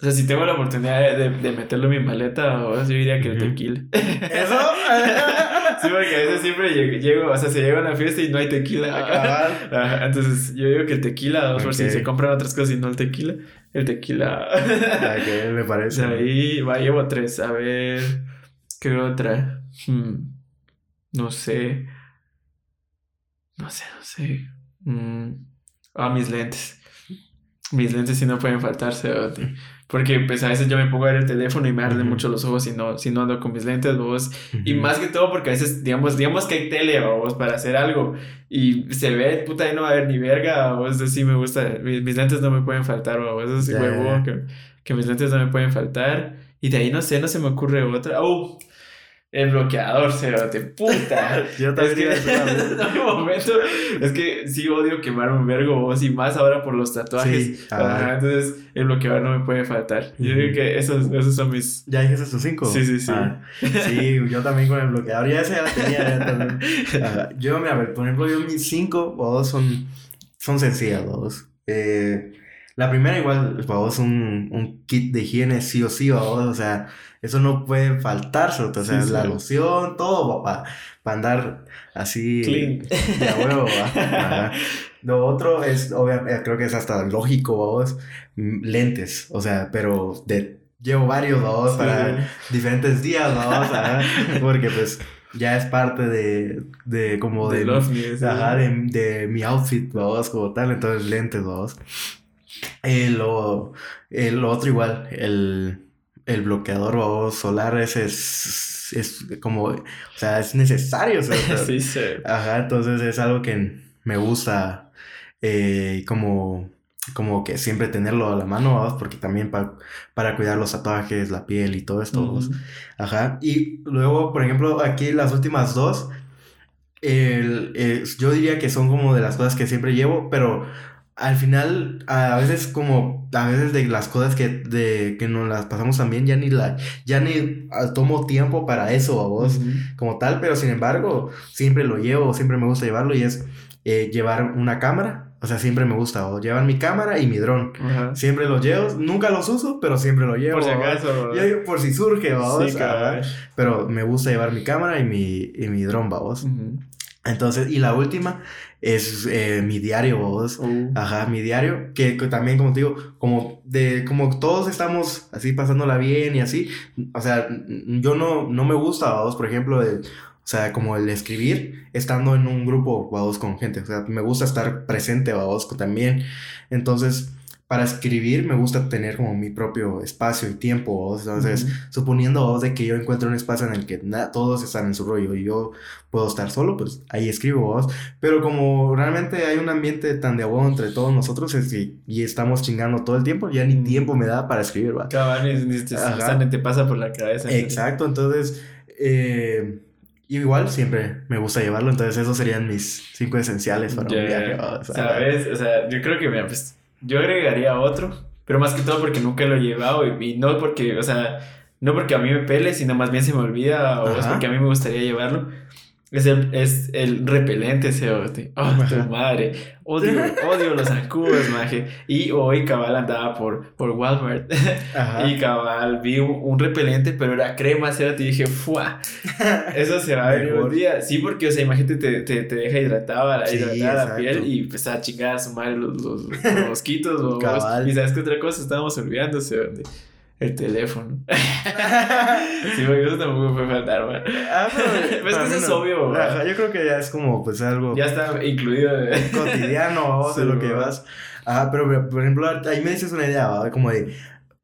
o sea, si tengo la oportunidad de, de- de meterlo en mi maleta, o yo diría que el tequila. ¿Eso? sí, porque a veces siempre llego, llego, o sea, se llega a una fiesta y no hay tequila. Cabal. Ajá, entonces yo digo que el tequila, dos por si se compran otras cosas y no el tequila. El tequila. Ok, me parece. Ahí, va, llevo tres. A ver, ¿qué otra? Hmm, no sé. No sé, no sé. Mm, Ah, mis lentes. Mis lentes sí no pueden faltar, cerote. Porque pues a veces yo me pongo a ver el teléfono y me arden Ujú. mucho los ojos si no, si no ando con mis lentes, vos. Y Ujú. más que todo porque a veces, digamos, digamos que hay tele, vos, para hacer algo. Y se ve, puta, ahí no va a haber ni verga, vos. Eso sí me gusta. Mis, mis lentes no me pueden faltar, vos. Eso sí, Ya, huevo, ya. que, que mis lentes no me pueden faltar. Y de ahí no sé, no se me ocurre otra. ¡Oh! El bloqueador, de puta. Yo también. Es que, en momento, es que sí odio quemar un vergo, y más ahora por los tatuajes. entonces, el bloqueador no me puede faltar. Yo digo que esos, esos son mis. ¿Ya dijiste tus cinco? Sí, sí, sí. Ah, sí, yo también con el bloqueador. Ya ese ya lo tenía. Ya yo, mira, por ejemplo, yo mis cinco o dos son, son sencillas, dos. Eh, la primera, igual, vos, un, un kit de higiene sí o sí, o sea eso no puede faltarse, o sea, la loción, todo, para andar así Clean. de huevo. Lo otro es, obviamente, creo que es hasta lógico, vos, mm, lentes, o sea, pero de, llevo varios, dos para diferentes días, vamos, porque pues ya es parte de, de como de, de, ajá, de, de, mi outfit, vamos, como tal, entonces lentes, vamos. Eh, lo, el otro igual, el el bloqueador o solar ese es, es como, o sea, es necesario. sí, sí. Ajá, entonces es algo que me gusta eh, como, como que siempre tenerlo a la mano, porque también para cuidar los tatuajes, la piel y todo esto. Ajá, y luego, por ejemplo, aquí las últimas dos, el, yo diría que son como de las cosas que siempre llevo, pero al final, a veces como, a veces de las cosas que, de, que nos las pasamos también, ya ni la, ya ni ah, tomo tiempo para eso a vos, como tal, pero sin embargo, siempre lo llevo, siempre me gusta llevarlo y es eh, llevar una cámara. O sea, siempre me gusta o llevar mi cámara y mi dron. Siempre los llevo, nunca los uso, pero siempre lo llevo. Por si acaso. por si surge, vamos. Sí, pero me gusta llevar mi cámara y mi, y mi dron, vamos. Entonces, y la última es eh, mi diario, vos. Uh. Ajá, mi diario. Que, también, como te digo, como de, como todos estamos así pasándola bien y así. O sea, yo no, no me gusta, vos, por ejemplo, de, o sea, como el escribir estando en un grupo, vos, con gente. O sea, me gusta estar presente, vos, también. Entonces, para escribir me gusta tener como mi propio espacio y tiempo. Entonces, suponiendo de que yo encuentro un espacio en el que todos están en su rollo y yo puedo estar solo, pues ahí escribo vos. Pero como realmente hay un ambiente tan de agua entre todos nosotros y, estamos chingando todo el tiempo, ya ni tiempo me da para escribir, ¿va? ni, te pasa por la cabeza. Exacto, entonces... Eh, igual siempre me gusta llevarlo, entonces esos serían mis cinco esenciales para un viaje. ¿Sabes? O sea, yo creo que, me pues, yo agregaría otro, pero más que todo porque nunca lo he llevado y, no porque, o sea, no porque a mí me pele, sino más bien se me olvida o es porque a mí me gustaría llevarlo. Es el, es el repelente ese Oh, tu madre. Odio, odio los zancudos, maje. Y hoy cabal andaba por, por Walmart. Y cabal vi un, repelente, pero era crema, ¿sí? Y dije, ¡fua! Eso se va a ver un día. Sí, porque, o sea, imagínate, te, te, te deja hidratada, la, la piel y pues a chingar a su madre los, los, mosquitos. o, y sabes que otra cosa estábamos olvidándose, ¿dónde? El teléfono. sí, porque eso tampoco puede faltar, güey. Ah, pero. pues que eso es obvio, güey. Yo creo que ya es como, pues algo. Ya está incluido. Cotidiano, de lo que vas. Ah, pero por ejemplo, ahí me dices una idea, ¿va? Como de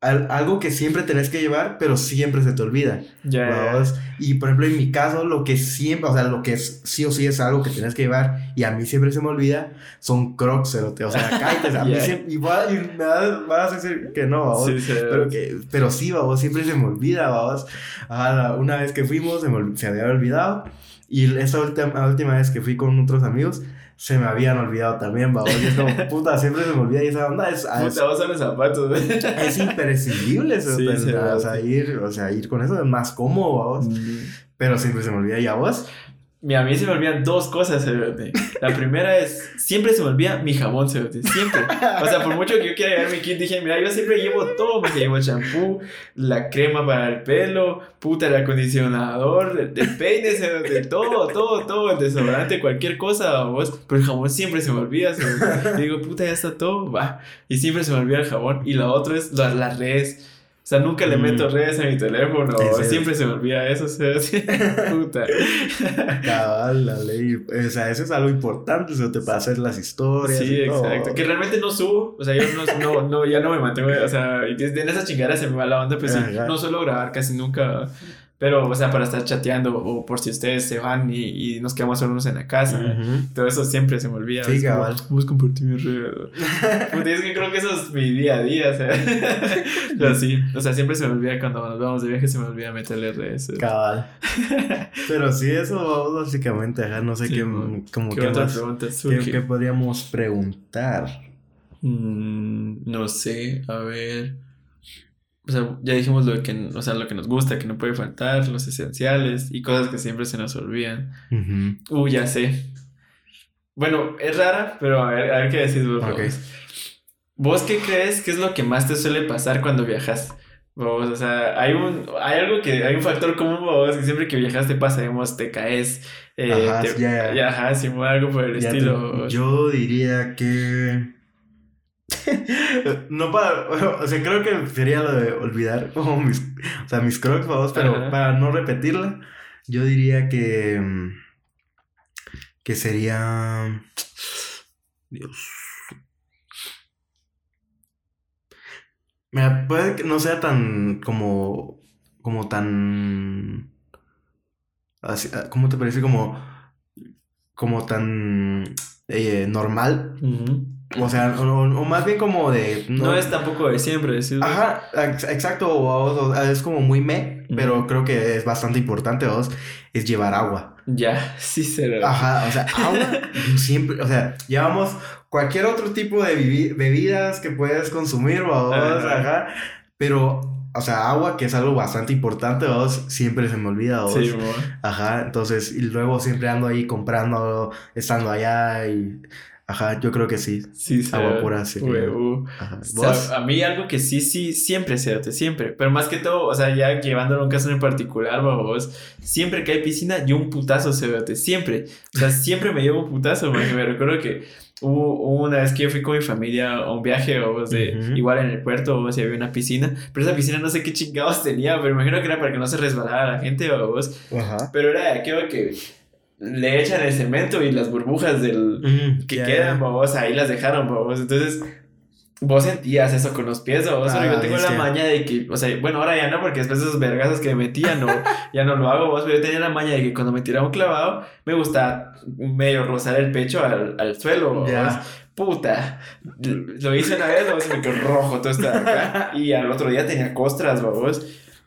algo que siempre tenés que llevar, pero siempre se te olvida. Ya. Y por ejemplo, en mi caso, lo que siempre, o sea, lo que es, sí o sí es algo que tenés que llevar y a mí siempre se me olvida, son crocs, o sea, kites. A mí siempre, y, me vas, a decir que no, vamos. Sí, pero, que, pero sí, siempre se me olvida, vamos. una vez que fuimos, se, me, se había olvidado. Y esta última, última vez que fui con otros amigos, se me habían olvidado también, va. Y es como, puta, siempre se me olvida y esa onda es. Puta, vas a los zapatos, Es imprescindible eso. Sí, o, sea, ir, o sea, ir con eso es más cómodo, vamos. Pero siempre se me olvida. ¿Y a vos? A mí se me olvidan dos cosas, La primera es, siempre se me olvida mi jabón, Siempre. O sea, por mucho que yo quiera llevar mi kit, dije, mira, yo siempre llevo todo. Me llevo el shampoo, la crema para el pelo, puta, el acondicionador, el, peine, de todo, todo, todo, el desodorante, cualquier cosa, vos. Pero el jabón siempre se me olvida, Y digo, puta, ya está todo, va. Y siempre se me olvida el jabón. Y la otra es las, las redes o sea, nunca le meto mm. redes a mi teléfono. Siempre se me olvida eso. O sea, puta. Cabal, la ley. O sea, eso es algo importante. Eso te pasa hacer las historias. Sí, exacto. Que realmente no subo. O sea, yo no, no, ya no me mantengo. O sea, en esa chingada se me va la onda. Pues sí, no suelo grabar casi nunca Pero, o sea, para estar chateando o por si ustedes se van y, y nos quedamos solos en la casa. Todo eso siempre se me olvida. Sí, cabal. Vamos a compartir mi red. es que creo que eso es mi día a día, o sea. Pero sí, o sea, siempre se me olvida cuando nos vamos de viaje, se me olvida meterle redes. Cabal. Pero sí, eso básicamente, ajá, no sé qué, como ¿Qué, otra pregunta ¿qué, ¿Qué podríamos preguntar? Mm, no sé, a ver. O sea, ya dijimos lo que, o sea, lo que nos gusta, que no puede faltar, los esenciales y cosas que siempre se nos olvidan. Uh, ya sé. Bueno, es rara, pero a ver, a ver qué decís vos. ¿Vos qué crees que es lo que más te suele pasar cuando viajas? Vos, o sea, hay un, hay algo que, hay un factor común, vos, que siempre que viajas te pasa, digamos, te caes, eh, ajá, ya, ya. ajá, si algo por el estilo. yo diría que no para, o sea, creo que sería lo de olvidar como mis, o sea, mis crocs, vamos, pero para no repetirla, yo diría que, que sería, Dios. Mira, puede que no sea tan como, como tan, así, ah, ¿cómo te parece? Como, como tan eh, normal. O sea, o, más bien como de... No, es tampoco de siempre, decir. Ajá, exacto, es como muy me, pero creo que es bastante importante, dos, es llevar agua. Ya, sí será. Ajá, o sea, agua siempre, o sea, llevamos cualquier otro tipo de bebidas que puedes consumir, vos, ajá. pero o sea, agua, que es algo bastante importante, vos, siempre se me olvida, vos. Sí, Ajá, entonces, y luego siempre ando ahí comprando, estando allá y Ajá, yo creo que sí. Sí, Agua pura, sí. a mí algo que sí, sí, siempre, cérate, siempre. Pero más que todo, o sea, ya llevándolo a un caso en particular, vos, siempre que hay piscina, yo un putazo, cérate, siempre. O sea, siempre me llevo un putazo, porque me recuerdo que hubo, una vez que yo fui con mi familia a un viaje, vos, de, igual en el puerto, vos, y había una piscina. Pero esa piscina no sé qué chingados tenía, pero imagino que era para que no se resbalara la gente, vos. Ajá. Pero era aquello que le echan el cemento y las burbujas del que quedan, vos, ahí las dejaron, vos. Entonces, vos sentías eso con los pies. Ah, yo tengo la maña de que, o sea, bueno, ahora ya no, porque después de esos vergazos que me metían, no, ya no lo hago, vos, pero yo tenía la maña de que cuando me tiraba un clavado, me gusta medio rozar el pecho al, al suelo. Puta, lo hice una vez, vos, me quedó rojo todo esto acá, y al otro día tenía costras, vos.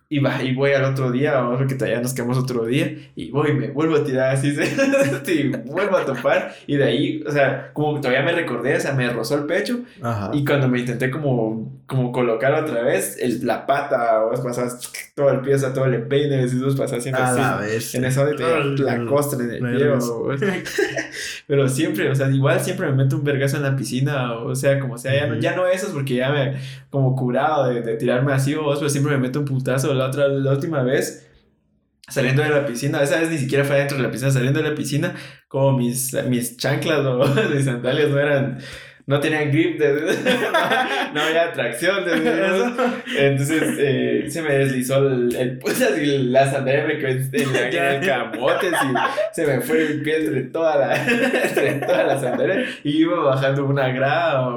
Y, va, y voy al otro día, o que todavía nos quedamos otro día, y voy, me vuelvo a tirar así, y vuelvo a topar, y de ahí, o sea, como todavía me recordé, o sea, me rozó el pecho, y cuando me intenté como, como colocar otra vez, el, la pata, o pasas todo el pie, o sea, todo el empeine, y vos pasas haciendo así, en eso de la costra en el pie, pero siempre, o sea, igual siempre me meto un vergazo en la piscina, o sea, como sea, ya no, ya no esos, porque ya me, como curado de, de tirarme así, vos, pero siempre me meto un putazo la otra, la última vez, saliendo de la piscina, esa vez ni siquiera fue dentro de la piscina, saliendo de la piscina, como mis, mis chanclas o mis sandalias no eran, no tenían grip, no, había tracción, entonces eh, se me deslizó el, el pues así la sandalia me quedó en, el camote, y se me fue el pie entre toda la, entre toda la sandalia y iba bajando una grada,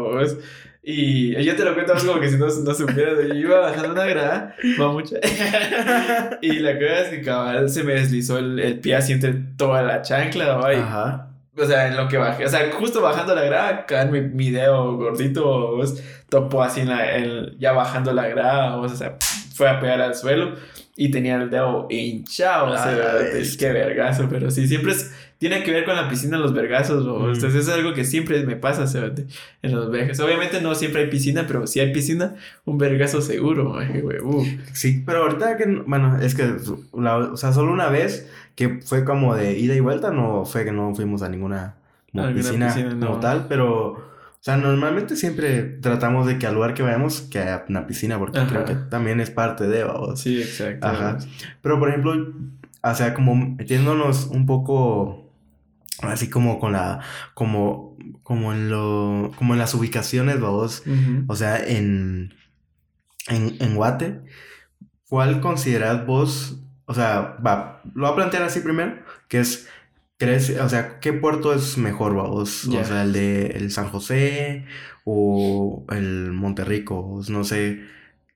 y yo te lo cuento como que si no, no supieras, yo iba bajando una grada, va mucha. y la cosa es que cabal se me deslizó el, el pie así entre toda la chancla, Ajá. O sea, en lo que bajé, o sea, justo bajando la grada, caer mi, mi dedo gordito, pues, topó así en la, ya bajando la grada, o sea, fue a pegar al suelo y tenía el dedo hinchado, o sea, es que vergazo, pero sí, siempre es tiene que ver con la piscina los vergazos, o mm. Entonces es algo que siempre me pasa, en los viajes. Obviamente no siempre hay piscina, pero si hay piscina, un vergazo seguro, uh. Sí, pero ahorita que, bueno, es que, o sea, solo una vez que fue como de ida y vuelta, no fue que no fuimos a ninguna piscina, como tal, pero... O sea, normalmente siempre tratamos de que al lugar que vayamos, que haya una piscina, porque creo que también es parte de, Sí, exacto. Ajá. Pero, por ejemplo, o sea, como metiéndonos un poco así como con la, como, como en lo, como en las ubicaciones, vos, o sea, en, en, en Guate, ¿cuál consideras vos, o sea, va, lo voy a plantear así primero, que es, ¿crees, o sea, qué puerto es mejor, vos? O sea, el de el San José o el Monterrico, no sé,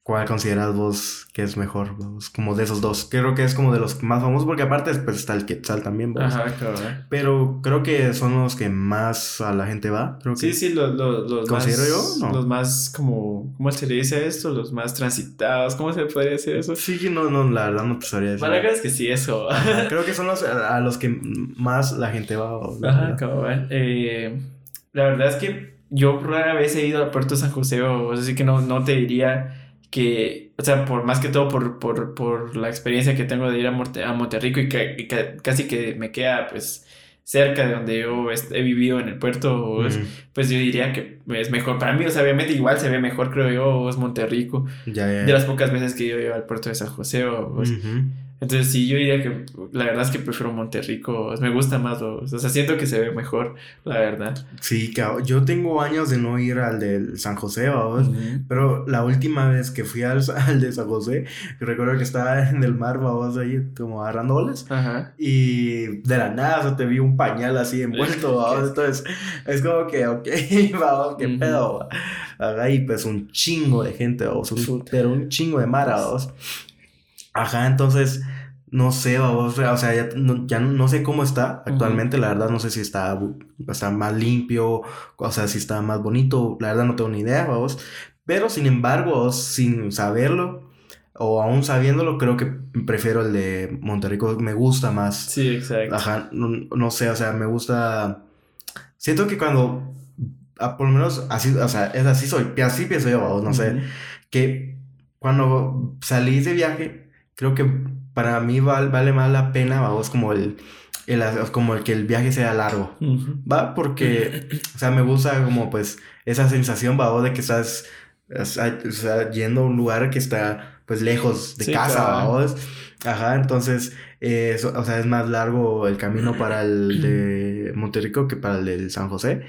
¿Cuál consideras vos que es mejor? vos? Como de esos dos. Creo que es como de los más famosos porque aparte pues, está el Quetzal también. vos. Ajá, claro. Pero creo que son los que más a la gente va. Creo que Sí, sí, los, los, los ¿Considero más, yo? No. los más como, ¿cómo se le dice esto? Los más transitados, ¿cómo se podría decir eso? Sí, no, no, la verdad no te sabría decir. Bueno, creo que sí, eso. Ajá, Creo que son los a, a los que más la gente va. Ajá, cabal. Eh, la verdad es que yo rara vez he ido al puerto de San José, o así que no, no te diría que, o sea, por más que todo por, por, por la experiencia que tengo de ir a, Monte- a Monterrico y que, y que casi que me queda pues cerca de donde yo he vivido en el puerto, pues, Mm, pues yo diría que es mejor. Para mí, o sea, obviamente igual se ve mejor, creo yo, es Monterrico, ya, ya. de las pocas veces que yo he ido al puerto de San José, o, Ujú. Entonces sí, yo diría que la verdad es que prefiero Monterrico, me gusta más, o, o sea, siento que se ve mejor, la verdad. Sí, cabrón. Yo tengo años de no ir al del San José, vamos. Pero la última vez que fui al, al de San José, recuerdo que estaba en el mar, vamos, ahí como agarrando olas. Ajá. Y de la nada, o sea, te vi un pañal así envuelto, vamos. Entonces, es como que, ok, vamos, qué Ujú. pedo, va. Ajá, y pues un chingo de gente, vamos, un- pero un chingo de mar, vamos. Ajá, entonces, no sé, vamos, o sea, ya no, ya no sé cómo está actualmente, la verdad, no sé si está, más limpio, o sea, si está más bonito, la verdad no tengo ni idea, vamos. Pero, sin embargo, sin saberlo, o aún sabiéndolo, creo que prefiero el de Monterrico, me gusta más. Sí, exacto. Ajá, no, no sé, o sea, me gusta. Siento que cuando, por lo menos así, o sea, es así soy, así pienso yo, vamos, no sé, que cuando salí de viaje, creo que para mí val- vale más la pena, vamos, como el, el, como el que el viaje sea largo, va, porque, o sea, me gusta como pues esa sensación, vamos, de que estás, yendo a un lugar que está pues lejos de Sí, casa, vamos. Ajá, entonces, eh, so- o sea, es más largo el camino para el de Monterrico que para el de San José.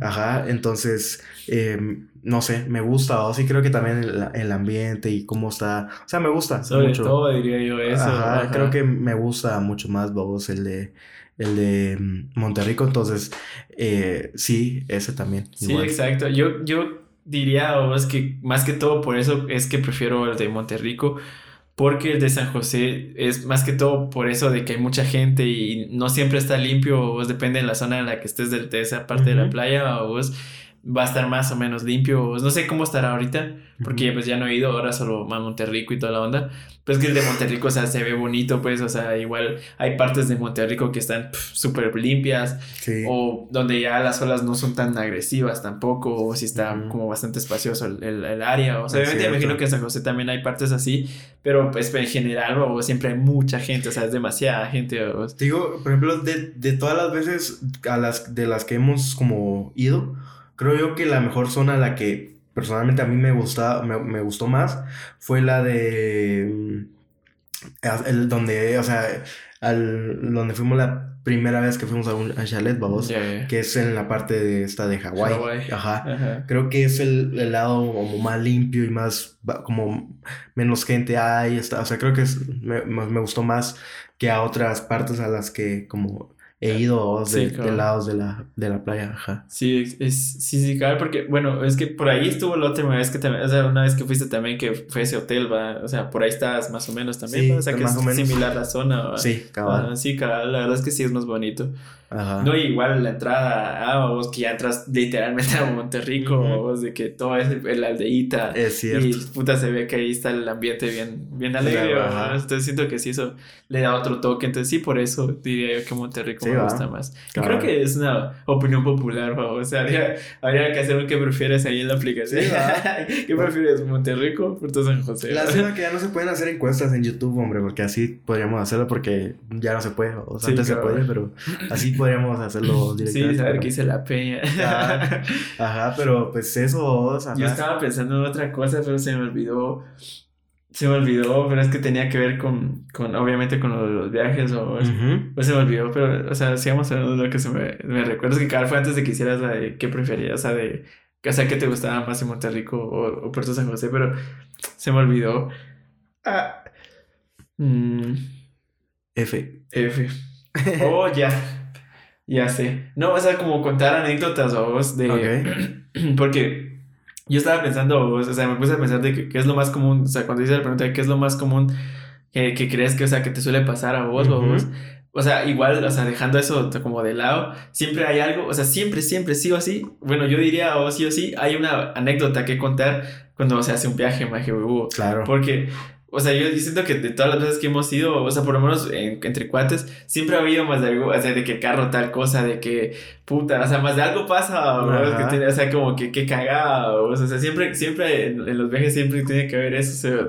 Ajá, entonces, eh, no sé, me gusta, o sí creo que también el, el ambiente y cómo está, o sea, me gusta Sobre mucho. todo diría yo eso. Ajá, ajá. creo que me gusta mucho más, vamos, el de, el de mm, Monterrico, entonces, eh, sí, ese también. Sí, igual. exacto. Yo, yo diría, es que más que todo por eso es que prefiero el de Monterrico, porque el de San José es más que todo por eso de que hay mucha gente y no siempre está limpio, o depende de la zona en la que estés de, de esa parte de la playa, o vos va a estar más o menos limpio, no sé cómo estará ahorita, porque Ujú. pues ya no he ido, ahora solo a Monterrico y toda la onda. Pues que el de Monterrico, o sea, se ve bonito, pues, o sea, igual hay partes de Monterrico que están súper limpias, Sí. o donde ya las olas no son tan agresivas tampoco, o si está Ujú. como bastante espacioso el, el- el área. O sea, obviamente imagino que en San José también hay partes así, pero pues en general o siempre hay mucha gente, o sea, es demasiada gente. o- Te digo, por ejemplo, de, de todas las veces a las, de las que hemos como ido, creo yo que la mejor zona, la que personalmente a mí me gusta, me, me gustó más, fue la de mm, el donde, o sea, al, donde fuimos la primera vez que fuimos a un a chalet, vamos, que es en la parte de esta de Hawái. Ajá. Ajá. Creo que es el, el lado como más limpio y más, como menos gente hay, está, o sea, creo que es, me, me- me gustó más que a otras partes a las que como he ido Sí, de, lados de la, de la playa, ajá. Sí, es, es- sí, sí, claro, porque, bueno, es que por ahí estuvo la última vez que también, o sea, una vez que fuiste también que fue ese hotel, va, o sea, por ahí estás más o menos también, Sí, o sea, que es similar la zona, va. Sí, cabal, Ah, sí, cabal, la verdad es que sí es más bonito. Ajá. No, y igual la entrada, ah, vos que ya entras literalmente a Monterrico, vos de que todo es el aldeíta. Es Y cierto. puta se ve que ahí está el ambiente bien, bien alegre, Claro, ajá. Entonces siento que sí, eso le da otro toque. Entonces sí, por eso diría yo que Monterrico Sí, me va. gusta más. Y Cabal. creo que es una opinión popular, ¿va? O sea, habría, habría que hacer un que prefieres ahí en la aplicación. Sí. ¿Qué prefieres, Monterrico o Puerto San José? Lástima que ya no se pueden hacer encuestas en YouTube, hombre, porque así podríamos hacerlo porque ya no se puede. O sea, Sí, antes se podía, pero así podríamos hacerlo Sí, directamente. saber pero- qué hice la peña. Ajá. Ajá, pero pues eso, Yo estaba pensando en otra cosa, pero se me olvidó. Se me olvidó, pero es que tenía que ver con, con obviamente, con los viajes o... Pues se me olvidó, pero, o sea, sigamos hablando de lo que se me, me recuerda. Es que cada fue antes de que hicieras la de qué preferías, sea, de, o sea, qué te gustaba más en Monterrico o, o Puerto San José, pero se me olvidó. Ah. Mm, F. F. Oh, ya. Ya sé. No, o sea, como contar anécdotas o vos de... Ok. Porque yo estaba pensando, o sea, me puse a pensar de qué es lo más común, o sea, cuando dice la pregunta de qué es lo más común que, que crees que, o sea, que te suele pasar a vos o a vos. O sea, igual, o sea, dejando eso como de lado, siempre hay algo, o sea, siempre, siempre, sí o sí. Bueno, yo diría, o sí o sí, hay una anécdota que contar cuando se hace un viaje, maje, Claro. Porque o sea, yo, siento que de todas las veces que hemos ido, o sea, por lo menos entre cuates, siempre ha habido más de algo, o sea, de que carro tal cosa, de que puta, o sea, más de algo pasa, o, que tiene, o sea, como que, que cagado, o sea, siempre, siempre en, los viajes siempre tiene que haber eso, o sea,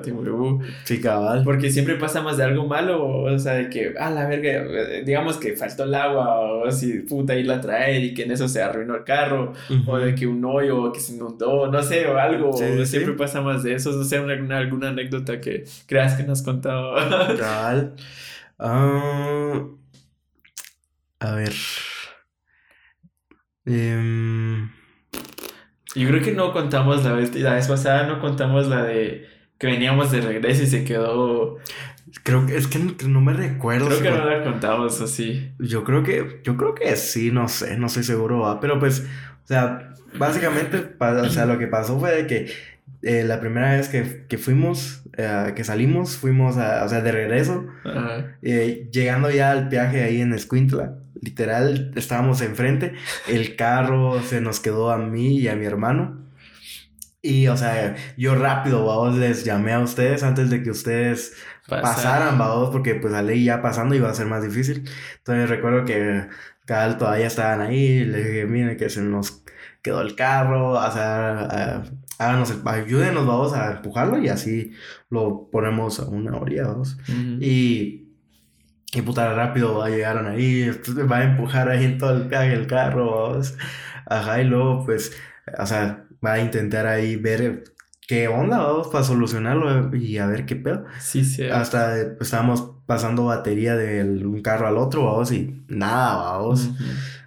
Sí, cabal. Porque siempre pasa más de algo malo, o sea, de que, ah, la verga, digamos que faltó el agua, o si puta irla a traer y que en eso se arruinó el carro, o de que un hoyo que se inundó, no sé, o algo, siempre pasa más de eso, no sé, una, alguna anécdota que creas que nos has contado. cabal. Ah, a ver. Em, Yo creo que no contamos la vez, la vez pasada, no contamos la de que veníamos de regreso y se quedó. Creo que es que no, me recuerdo. Creo que no la contamos así. Yo creo que, yo creo que sí, no sé, no estoy seguro, pero pues, o sea, básicamente, o sea, lo que pasó fue de que eh, la primera vez que, que fuimos, eh, que salimos, fuimos, a, o sea, de regreso, eh, llegando ya al viaje ahí en Escuintla literal estábamos enfrente, el carro se nos quedó a mí y a mi hermano. Y, o sea, yo rápido, vamos, les llamé a ustedes antes de que ustedes pasaran, vamos, porque pues la ley ya pasando iba a ser más difícil. Entonces recuerdo que cada todavía estaban ahí, les dije, miren que se nos quedó el carro, o sea, háganos ayúdenos, vamos a empujarlo y así lo ponemos a una orilla, vamos. Y y puta rápido va a llegar ahí, va a empujar ahí en todo el el carro, ajá, y luego pues, o sea, va a intentar ahí ver qué onda, vamos, para solucionarlo y a ver qué pedo. Sí, sí. Hasta pues, estábamos pasando batería de un carro al otro, vamos, y nada, vamos.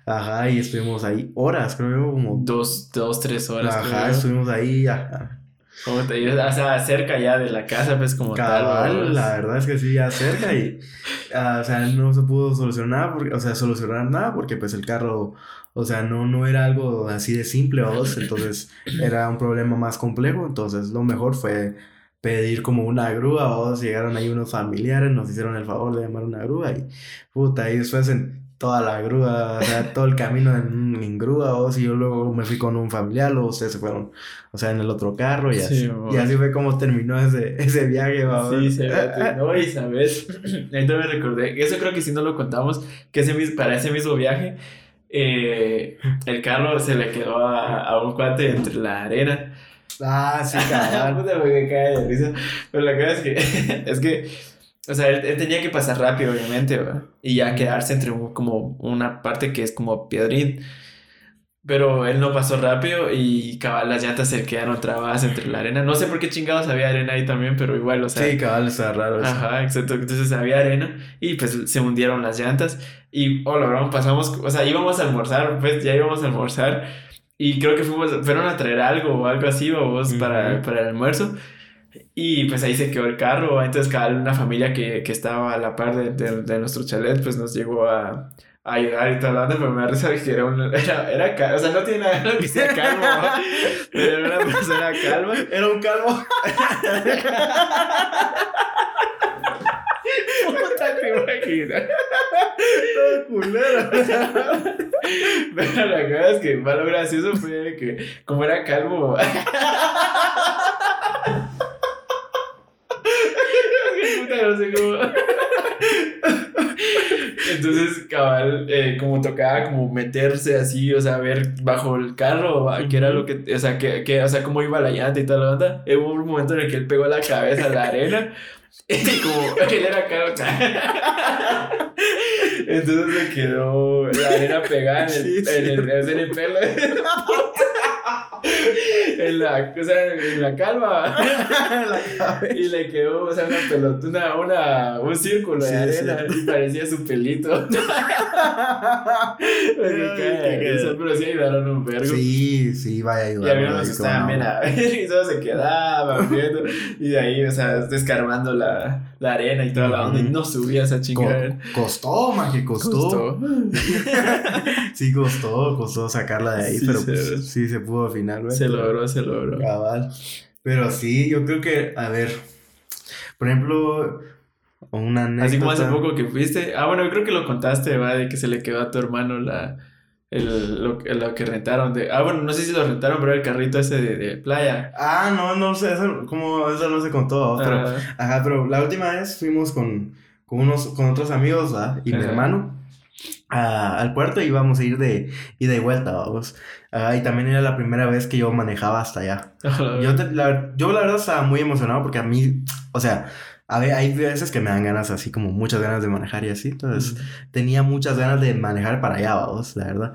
Ajá, y estuvimos ahí horas, creo como... Dos, dos, tres horas. Ajá, estuvimos ahí, ajá. ¿Cómo te digo? O sea, cerca ya de la casa, pues como tal. La verdad es que sí, ya cerca y, ah, o sea, no se pudo solucionar, porque, o sea, solucionar nada porque pues el carro, o sea, no, no era algo así de simple o dos, entonces era un problema más complejo, entonces lo mejor fue pedir como una grúa o llegaron ahí unos familiares, nos hicieron el favor de llamar una grúa y puta, y después en toda la grúa, o sea, todo el camino en, grúa, o si yo luego me fui con un familiar, luego ustedes se fueron, o sea, en el otro carro y así. y así fue como terminó ese, ese viaje, Sí, se no, y sabes, ahorita me recordé, eso creo que si no lo contamos, que ese para ese mismo viaje, eh, el carro se le quedó a, a un cuate entre la arena. Ah, sí, cabrón. Puta, me cae de risa. Pero la verdad es que, es que o sea, él, tenía que pasar rápido, obviamente, Y ya quedarse entre como una parte que es como piedrín. Pero él no pasó rápido y cabal las llantas se quedaron trabadas entre la arena. No sé por qué chingados había arena ahí también, pero igual, o sea. Sí, cabal, está raro. Eso. Ajá, exacto. Entonces había arena y pues se hundieron las llantas. Y, oh, lo pasamos, o sea, íbamos a almorzar, pues ya íbamos a almorzar. Y creo que fuimos, fueron a traer algo o algo así, o vos, para, para el almuerzo. Y pues ahí se quedó el carro. Entonces, cada una familia que, que estaba a la par de, de, nuestro chalet, pues nos llegó a, a ayudar y todo pero me da risa que era un. Era, era, o sea, no tiene nada de lo que sea calvo, pero era una persona calva. Era un calvo. Puta, te imaginas. Todo culero. Pero la cosa es que más lo gracioso fue que, como era calvo. Entonces, cabal, eh, como tocaba como meterse así, o sea, ver bajo el carro, que era lo que, o sea, que, que, o sea, cómo iba la llanta y toda la banda. Hubo un momento en el que él pegó la cabeza a la arena y como él era caro. Entonces se quedó la arena pegada en el, en el, en el pelo en la, o sea, en la calva. y le quedó, o sea, una pelota, una, un círculo de arena y parecía su pelito. pero sí ayudaron un vergo. Sí, sí, vaya ayudar. Y había unos que estaban, mira, y solo se quedaban viendo. Y de ahí, o sea, descarmando la, la arena y toda la onda. Y no subía esa chingada. costó, man, que costó. costó. sí, costó, costó sacarla de ahí, pero pues, sí se pudo al final, Se logró gócelo, bro. Cabal. Pero sí, yo creo que, a ver, por ejemplo, una anécdota. Así como hace poco que fuiste. Ah, bueno, yo creo que lo contaste, va, de que se le quedó a tu hermano la, el, lo, lo que rentaron. De, ah, bueno, no sé si lo rentaron, pero el carrito ese de, de playa. Ah, no, no sé, eso, como, eso no se contó. Pero, Ajá. ajá, pero la última vez fuimos con, con, unos, con otros amigos, ¿verdad? Y mi hermano. A- al puerto y íbamos a ir de ida y vuelta, vamos. Ah, y también era la primera vez que yo manejaba hasta allá. Yo, te- la, yo la verdad estaba muy emocionado porque a mí, o sea, a ver, hay veces que me dan ganas así como muchas ganas de manejar y así. Entonces tenía muchas ganas de manejar para allá, vamos, la verdad.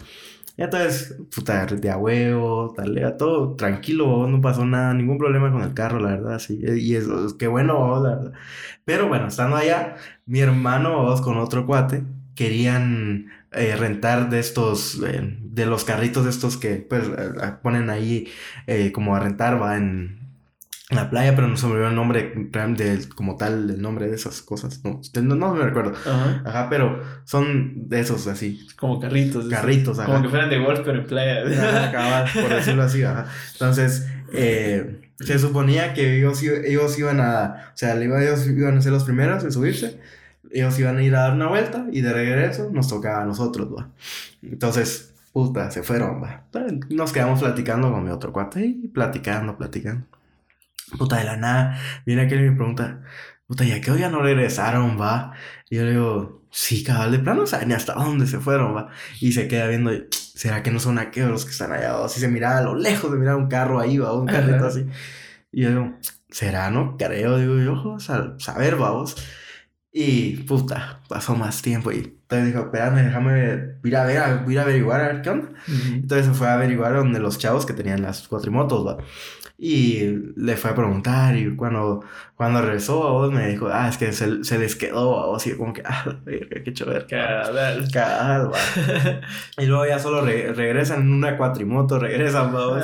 Y entonces, puta, de a huevo, tal, todo tranquilo, vamos, no pasó nada, ningún problema con el carro, la verdad, sí. Y eso, qué bueno, vamos, la verdad. Pero bueno, estando allá, mi hermano, vamos, con otro cuate, querían eh, rentar de estos, eh, de los carritos estos que, pues, eh, ponen ahí eh, como a rentar, va, en, la playa, pero no se me olvidó el nombre, de, como tal, el nombre de esas cosas, no, no, no me recuerdo. Ajá. Ajá, pero son de esos así, Como carritos. carritos, ajá. Como que fueran de golf, pero en playa. Ajá, por decirlo así, ajá. Entonces, eh, se suponía que ellos, ellos iban a, o sea, ellos iban a ser los primeros en subirse, ellos iban a ir a dar una vuelta y de regreso nos tocaba a nosotros, va. Entonces, puta, se fueron, va. Nos quedamos platicando con mi otro cuate y platicando, platicando. Puta, de la nada, viene aquel y me pregunta, puta, ¿y a qué hoy ya no regresaron, va? Y yo le digo, sí, cabal, de plano, no saben ni hasta dónde se fueron, va. Y se queda viendo, ¿será que no son aquellos los que están allá? O si se miraba a lo lejos, se miraba un carro ahí, va, un carrito así. Y yo digo, ¿será? No creo, digo yo, sa- saber, vamos. Y puta, pasó más tiempo y entonces dijo, espérame, déjame ir a ver, a- ir a averiguar a ver qué onda. Ujú. Entonces se fue a averiguar donde los chavos que tenían las cuatrimotos, va. Y le fue a preguntar y cuando, cuando regresó a vos me dijo, ah, es que se, se les quedó a vos y como que, ah, qué chover. Cabal. Y luego ya solo re- regresan en una cuatrimoto, regresan, va, vos.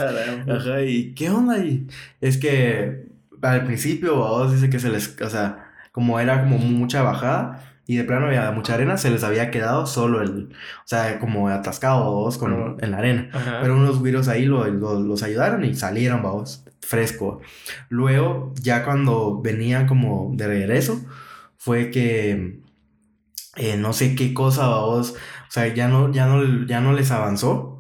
Ajá, y ¿qué onda? Y es que al principio, vos dice que se les, o sea, como era como mucha bajada y de plano había mucha arena, se les había quedado solo el, o sea, como atascado, vos, con, en la arena. Pero unos güiros ahí lo- lo- los ayudaron y salieron, vamos, fresco. Luego, ya cuando venían como de regreso, fue que eh, no sé qué cosa, vamos, o sea, ya no, ya no, ya no les avanzó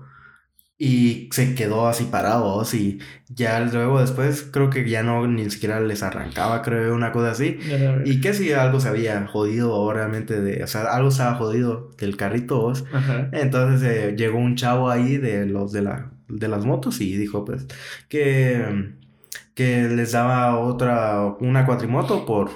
y se quedó así parado, y ya luego después creo que ya no ni siquiera les arrancaba, creo, una cosa así. Y que si algo se había jodido o realmente de, o sea, algo estaba jodido del carrito. Ajá. Entonces eh, llegó un chavo ahí de los de la de las motos y dijo pues que que les daba otra una cuatrimoto por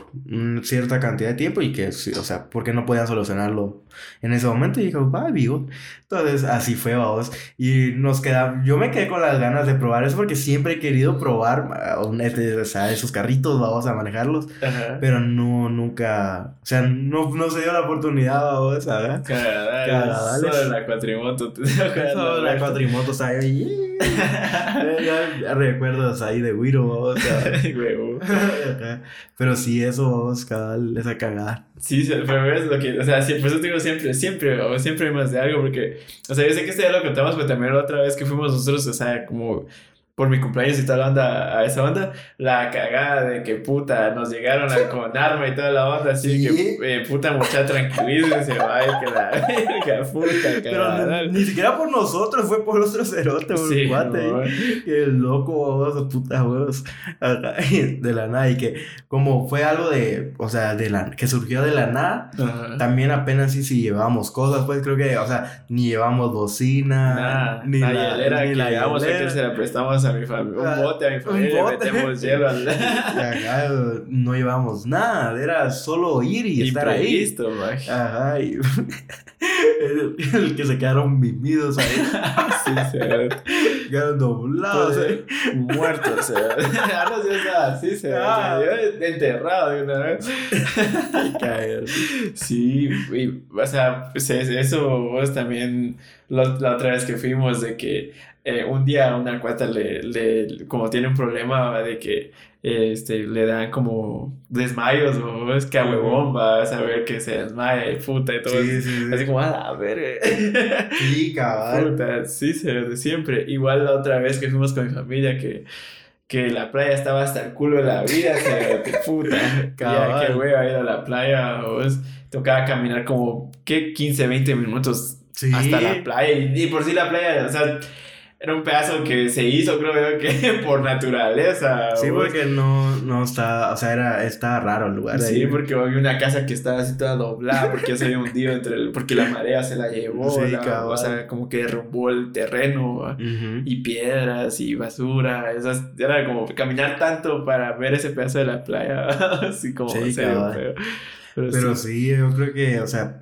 cierta cantidad de tiempo y que o sea, porque no podían solucionarlo en ese momento y dijo, "Va, vivo." Entonces, así fue, vamos. Y nos queda yo me quedé con las ganas de probar eso porque siempre he querido probar ah, un- o sea, esos carritos, vamos a manejarlos, Ajá. pero no nunca, o sea, no, no se dio la oportunidad, vamos, ¿sabes? Cabal. Cabales. Solo la cuatrimoto. dando la cuatrimoto ya, ya recuerdos ahí de Wiro, vamos. Pero sí, eso, vamos, cabal, esa cagada. Sí, pero es lo que, o sea, siempre, por eso te siempre, siempre, o siempre hay más de algo, porque, o sea, yo sé que este ya lo contamos, pero también la otra vez que fuimos nosotros, o sea, como por mi cumpleaños y toda la onda, a esa onda, la cagada de que puta, nos llegaron a, con arma y toda la onda, así Sí. que, eh, puta, mucha tranquilícense, vaya, que la verga, puta, Pero ni, ni siquiera por nosotros, fue por otro cerote, por Sí, un cuate. no. Que el loco, vamos, puta y De la nada. Y que, como fue algo de, o sea, de la, que surgió de la nada. Ajá. También apenas sí, sí llevábamos cosas, pues creo que, o sea, ni llevamos bocina, Nada, ni la, hielera ni que la llevamos, que se la prestamos a mi familia, Ah, un bote a mi un familia, bote. le metemos hielo al... Y eh, no llevamos nada, era solo ir y estar ahí. Maje. Ajá, y el, que se quedaron mimidos ahí, Sí, se quedaron doblados Pues, ahí. muerto, o sea. Ah, no, sí, o sea, sí, se Ah. enterrado de una vez. Sí, y, o sea, pues es- eso vos también, la, la otra vez que fuimos, de que eh, un día una cuata le, le, como tiene un problema de que este, le dan como desmayos, o es que a huevón vas a ver que se desmaya y puta y todo. Sí, sí, sí. Así como, a la verga. Sí, cabal. Puta, sí, se de siempre. Igual la otra vez que fuimos con mi familia que, que la playa estaba hasta el culo de la vida, se de puta. Ya, Cabal. qué hueva ir a la playa, vos. Tocaba caminar como, ¿qué? 15, 20 minutos Sí. hasta la playa. Y, y por sí la playa, o sea, era un pedazo que se hizo, creo yo, que por naturaleza. Sí, vos. porque no, no está, o sea, era, estaba raro el lugar. Sí, ahí. porque había una casa que estaba así toda doblada porque ya se había hundido entre el, porque la marea se la llevó, Sí, la- o sea, como que derrumbó el terreno y piedras y basura, esas, era como caminar tanto para ver ese pedazo de la playa, así como Sí, serio. Pero, Pero sí, sí, yo creo que, o sea,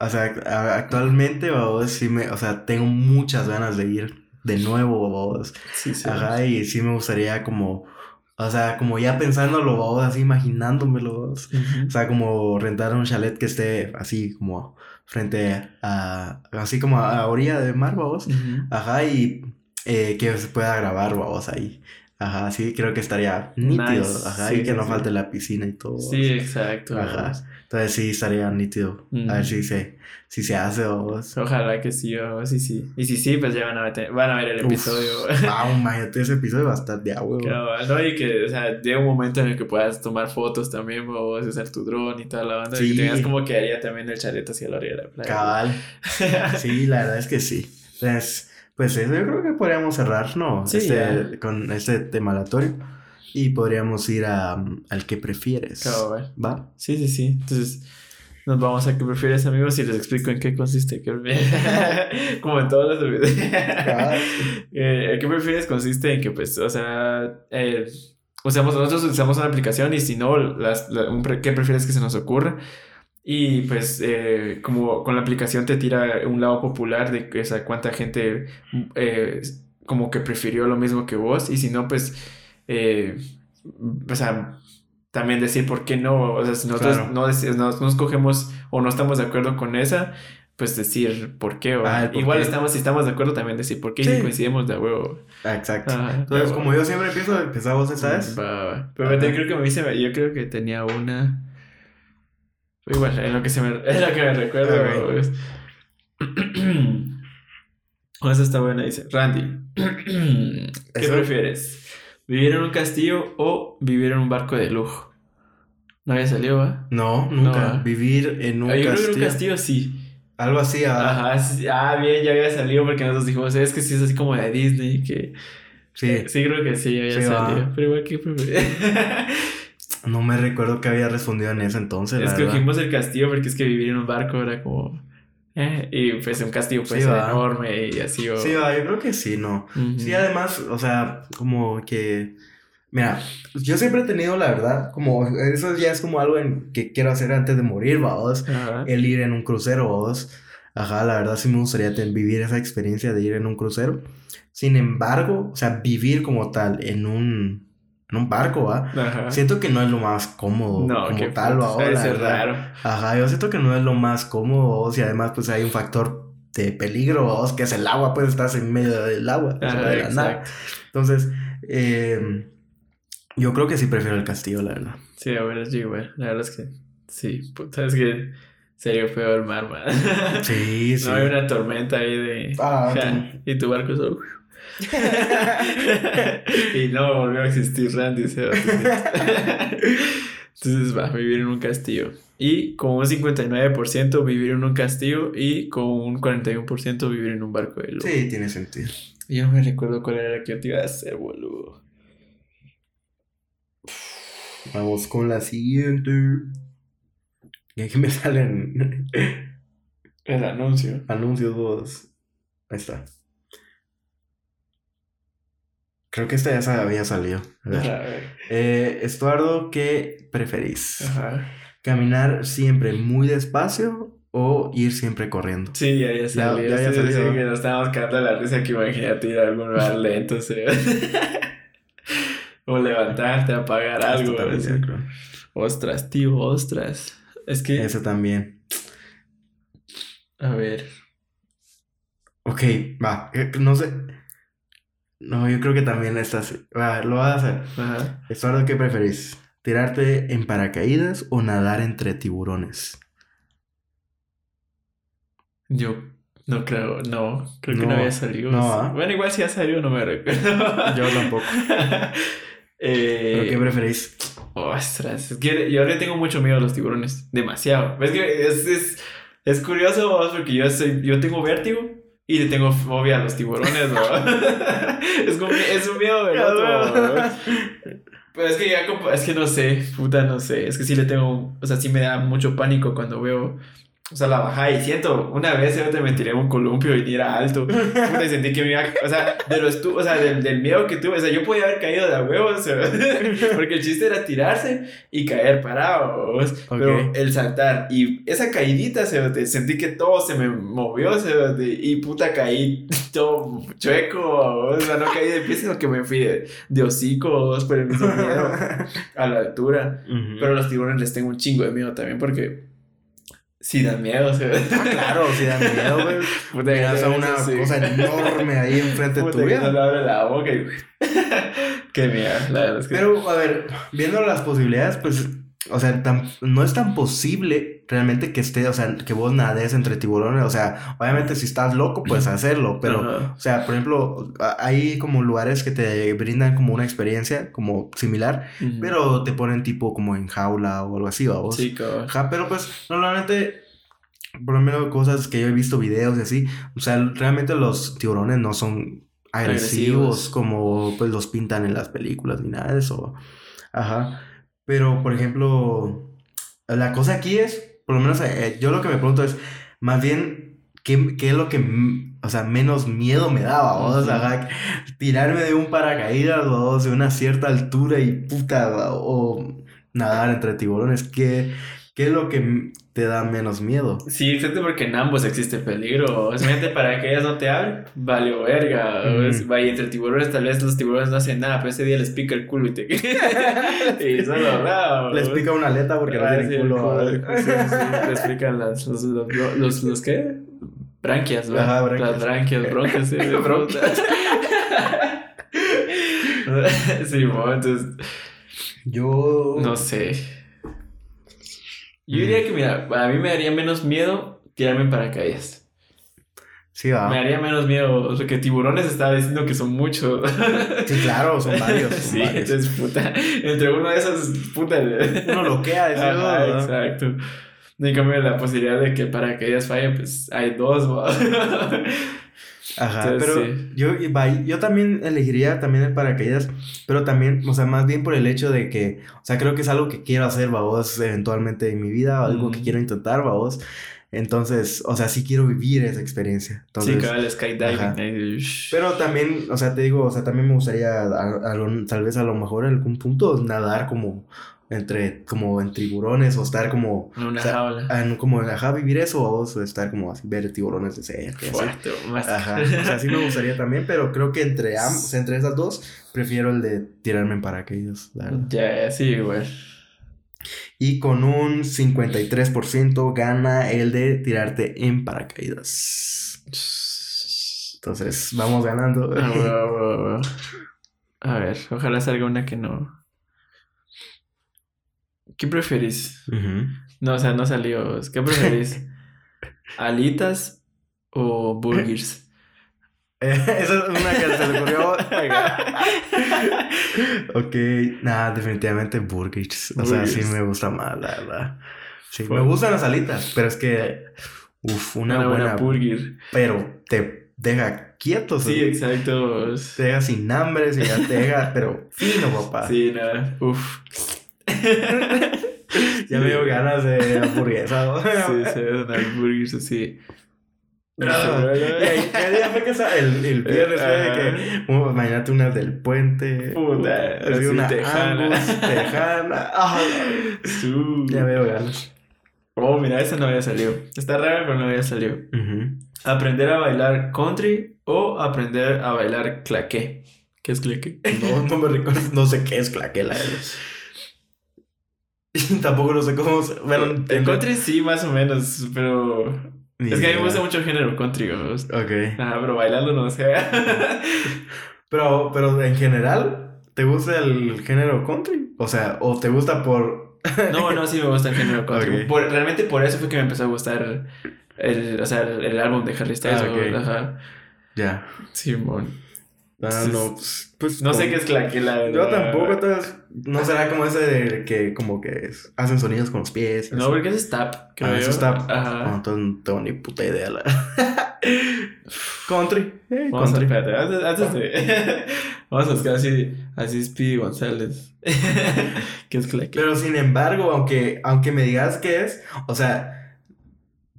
o sea, actualmente, vos, sí me, o sea, tengo muchas ganas de ir de nuevo, vos. sí, sí. Ajá, y sí me gustaría como, o sea, como ya pensándolo, vos, así imaginándomelo. Ujú. O sea, como rentar un chalet que esté así como frente a, así como a orilla de mar. Ujú. Ajá, y eh, que se pueda grabar, vamos, ahí. Ajá, sí, creo que estaría nítido. Nice, Ajá, sí, y que sí, no falte la piscina y todo. Sí, exacto. Ajá. Entonces sí, estaría nítido. A ver si se, si se hace o... Ojalá que sí, o sí, sí. Y si sí, pues ya van a ver, van a ver el Uf. episodio. Ah, imagínate, ese episodio va a estar de agua. Cabal, ¿no? Y que, o sea, llega un momento en el que puedas tomar fotos también, a usar tu dron y toda la banda. Y Sí. que tengas como que haría también el chalet hacia la orilla de la playa. Cabal. Sí, la verdad es que sí. Entonces, pues eso yo creo que podríamos cerrar, ¿no? Sí, este, con este tema aleatorio. Y podríamos ir a, al que prefieres. Cabal. ¿Va? Sí, sí, sí. Entonces, nos vamos a qué prefieres, amigos, y les explico en qué consiste. como en todos los videos. Eh, el que prefieres consiste en que, pues, o sea, eh, usamos, nosotros usamos una aplicación y si no, las, la- un pre- ¿qué prefieres que se nos ocurra? Y pues, eh, como con la aplicación te tira un lado popular de que, o sea, cuánta gente eh, como que prefirió lo mismo que vos, y si no, pues, eh, o sea, también decir por qué no, o sea, si nosotros Claro. no, dec- no, no escogemos o no estamos de acuerdo con esa, pues decir por qué, o Ah, por igual qué. estamos, si estamos de acuerdo también decir por qué y Sí. si coincidimos de huevo. Ah, Exacto. Ajá, Entonces, como yo siempre empiezo, empezamos esa vez. Va, va. Pero yo creo que me hice, yo creo que tenía una. Igual, en lo que se me, es lo que me recuerdo. Ok. pues. Esa está buena, dice. Randy, ¿qué Eso- prefieres? ¿Vivir en un castillo o vivir en un barco de lujo? No había salido, ¿va? No, nunca. No. Vivir en un Ah, yo creo que en castillo. un castillo sí. Algo así, ah, Ajá, sí, ah, bien, ya había salido porque nosotros dijimos, es que sí es así como de Disney, que... Sí. Sí, creo que sí, había Sí, va. salido. Pero igual, ¿qué prefieres? No me recuerdo que había respondido en ese entonces, la verdad. Escogimos el castillo porque es que vivir en un barco era como. Eh, y pues un castillo puede Sí, ser va. enorme y así. O... Sí, va, yo creo que sí, no. Sí, además, o sea, como que... Mira, yo siempre he tenido, la verdad, como... Eso ya es como algo en que quiero hacer antes de morir. Ajá. El ir en un crucero, vamos. Ajá, la verdad sí me gustaría vivir esa experiencia de ir en un crucero. Sin embargo, o sea, vivir como tal en un... En un barco, ¿va? Ajá. Siento que no es lo más cómodo No, como tal, ¿va? Ser verdad. raro. Ajá, yo siento que no es lo más cómodo, y además pues hay un factor de peligro, ¿vos? que es el agua, pues estás en medio del agua, o sea, Ajá, de la nada. Entonces, eh, yo creo que sí prefiero el castillo, la verdad. Sí, a ver, yo igual. La verdad es que. Sí, puta, es que. Sería feo el mar, man. Sí, sí. No hay una tormenta ahí de. Ah, Ja, y tu barco solo. Y no volvió a existir Randy. Entonces va, vivir en un castillo. Y con un 59% vivir en un castillo y con un 41% vivir en un barco de lujo. Sí, tiene sentido. Yo no me recuerdo cuál era la que yo te iba a hacer, boludo. Vamos con la siguiente. Y aquí me salen El anuncio. anuncios dos. Ahí está. Creo que esta ya se había salido. A ver. Ajá, a ver. Eh, Estuardo, ¿qué preferís? Ajá. ¿Caminar siempre muy despacio o ir siempre corriendo? Sí, ya, ya salió. ya había Sí, salido. sí, que nos estábamos cagando la risa que imagínate ir a algún lugar lento. ¿sí? o levantarte, apagar algo. Ostras, tío, ostras. Es que, Eso también. a ver. Ok, va. eh, No sé. No, yo creo que también estás. Va, lo vas a hacer. Ajá. Estuardo, ¿qué preferís? ¿Tirarte en paracaídas o nadar entre tiburones? Yo no creo, no, creo que no, había salido. no. ¿ah? Bueno, igual si ha salido, no me recuerdo. Yo tampoco. ¿Pero qué eh, preferís? ostras, es que yo le tengo mucho miedo a los tiburones, demasiado. Es que es, es, es curioso porque yo, soy, yo tengo vértigo y le tengo fobia a los tiburones, ¿no? es, como, es un miedo del otro. ¿no? Pero es que ya, es que no sé, puta, no sé. Es que sí le tengo, o sea, sí me da mucho pánico cuando veo, o sea, la bajada y siento, una vez yo te me tiré un columpio y era alto. Puta, y sentí que me iba, o sea, de los tu, o sea, del, del miedo que tuve, o sea, yo podía haber caído de a huevos, porque el chiste era tirarse y caer parados, pero Ok. el saltar y esa caidita, se te sentí que todo se me movió, se y puta caí todo chueco, o sea, no caí de pie, sino que me fui de, de hocico, por el mismo miedo a la altura. Ujú. Pero a los tiburones les tengo un chingo de miedo también porque sí dan miedo. Ah, claro, sí da miedo, güey. Puta, Miras a una sí. cosa enorme ahí enfrente Puta, que tuya. solo abre la boca y... Qué miedo, la verdad es que... Pero, a ver, viendo las posibilidades, pues, o sea, tan- no es tan posible realmente que esté, o sea, que vos nades entre tiburones. O sea, obviamente si estás loco, puedes hacerlo, pero, o sea, por ejemplo, hay como lugares que te brindan como una experiencia como similar, pero te ponen tipo como en jaula o algo así, vamos. Sí, cabrón. Pero pues normalmente, por lo menos cosas que yo he visto videos y así, o sea, realmente los tiburones no son agresivos, Agresivos. como pues los pintan en las películas ni nada de eso. Ajá. Pero, por ejemplo, la cosa aquí es, por lo menos eh, yo lo que me pregunto es, más bien, ¿qué, qué es lo que, o sea, menos miedo me daba? O sea, tirarme de un paracaídas o de una cierta altura y puta, o nadar entre tiburones, ¿qué, qué es lo que te da menos miedo? Sí, exacto, porque en ambos existe peligro. Obviamente, para que ellas no te abren, vale verga. Ujú. Es- Vaya, entre tiburones, tal vez los tiburones no hacen nada, pero ese día les pica el culo y te. y los raros. Les pica una aleta porque no Ah, tienen sí, el culo. sí, sí, les pican las, los, los, los, los, ¿qué? Branquias, ¿verdad? Ajá, branquias. Las branquias, bronquias, sí. Bronquias. sí, bueno, entonces, Yo... no sé. Yo diría que, mira, a mí me daría menos miedo tirarme en paracaídas. Sí, va. Me daría menos miedo, porque tiburones estaba diciendo que son muchos. Sí, claro, son varios. son sí, varios. entonces, puta, entre uno de esos, puta. Uno loquea, decís, Ajá, ¿no? exacto. En cambio, la posibilidad de que paracaídas falle, pues hay dos, ¿va? Ajá, Entonces, pero sí. yo, yo también elegiría también el paracaídas, pero también, o sea, más bien por el hecho de que, o sea, creo que es algo que quiero hacer, babos, eventualmente en mi vida, o algo que Mm. quiero intentar, babos. Entonces, o sea, sí quiero vivir esa experiencia. Entonces, sí, skydiving. ajá. ahí, shh. Pero también, o sea, te digo, o sea, también me gustaría, a- a lo- tal vez a lo mejor en algún punto, nadar como entre, como en tiburones o estar como, En una o sea, jaula. en- como, ajá, vivir eso, o estar como así, ver tiburones de cerca. Fuerte, más. Ajá, o sea, sí me gustaría también, pero creo que entre ambos, entre esas dos, prefiero el de tirarme en paracaídas, la verdad. Ya, sí, igual. Y con un 53% gana el de tirarte en paracaídas. Entonces, vamos ganando. Ah, bueno, bueno, bueno. A ver, ojalá salga una que no. ¿Qué preferís? No, o sea, no salió. ¿Qué preferís? ¿Alitas o burgers? Esa es una que se le ocurrió. ok, nada, definitivamente burgers. O sea, sí me gusta más, la verdad. Sí, me gustan las alitas, pero es que. Uf, una, Una buena buena. burger. pero te deja quieto, Sí, sí. exacto. Te deja sin hambre, te deja, pero fino, papá. Sí, nada. Uf. Ya me dio ganas de hamburguesa. ¿no? Sí, se ven unas burgers así. Ah, y ahí, ¿qué día fue que el, el viernes fue de que, uh, imagínate unas del puente, Puta, así así una tejana. Angus, tejana, Su. ya veo ganas. Oh, mira, esa no había salido. Está rara, pero no había salido. ¿Aprender a bailar country o aprender a bailar claqué? ¿Qué es claqué? No, no me recuerdo, no sé qué es claquela. Y tampoco no sé cómo, bueno, El entiendo. country sí, más o menos, pero... Ni es que a mí me gusta mucho el género country, ¿no? Ok. Ah, pero bailarlo no sé. Pero, pero en general, ¿te gusta el género country? O sea, ¿o te gusta por...? No, no, sí me gusta el género country. Por- realmente por eso fue que me empezó a gustar el, o sea, el, el álbum de Harry Styles. Ah, o- ok. Ajá. Ya. Simón. Ah, no, pues... pues, No sé qué es claquela. Yo tampoco, entonces... No será como ese de que como que es- hacen sonidos con los pies. No, así. porque es tap, creo Ah, yo. eso está... Ajá. No, entonces no tengo ni puta idea. La... country. eh, Vamos a, country. espérate, antes de... Vamos a buscar así, así Speedy González. ¿Qué es claquela? Pero sin embargo, aunque, aunque me digas qué es, o sea,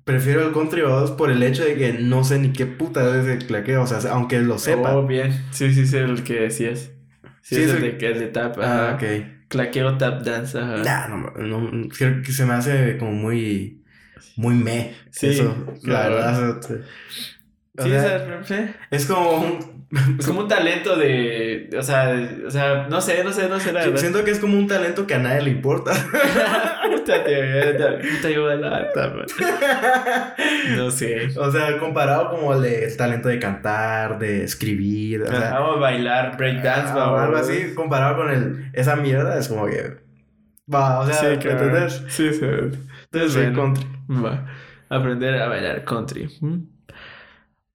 prefiero el country 2 por el hecho de que no sé ni qué puta es el claqueo, o sea, aunque lo sepa. Oh, bien. Sí, sí, sí, el que decías. Sí, Sí, es el el- de, el de tap. ah, ajá. ok. Claqueo tap dance. Ajá. Nah, no, no, creo que se me hace como muy, muy me. Sí, eso, la claro. verdad. O o Sí, o sea, es como un, Es como un talento de. O sea, de- o sea, no sé, no sé, no sé la verdad. siento que es como un talento que a nadie le importa. Puta, man. No sé. o sea, comparado como el, de- el talento de cantar, de escribir, o sea, Vamos a bailar breakdance, Ah, o algo así, comparado con el, esa mierda, es como que. Va, o sea, Sí, ¿me claro. ¿entendés? Sí, sí. Entonces, Sí, bueno, country. va. Aprender a bailar country. ¿Mm?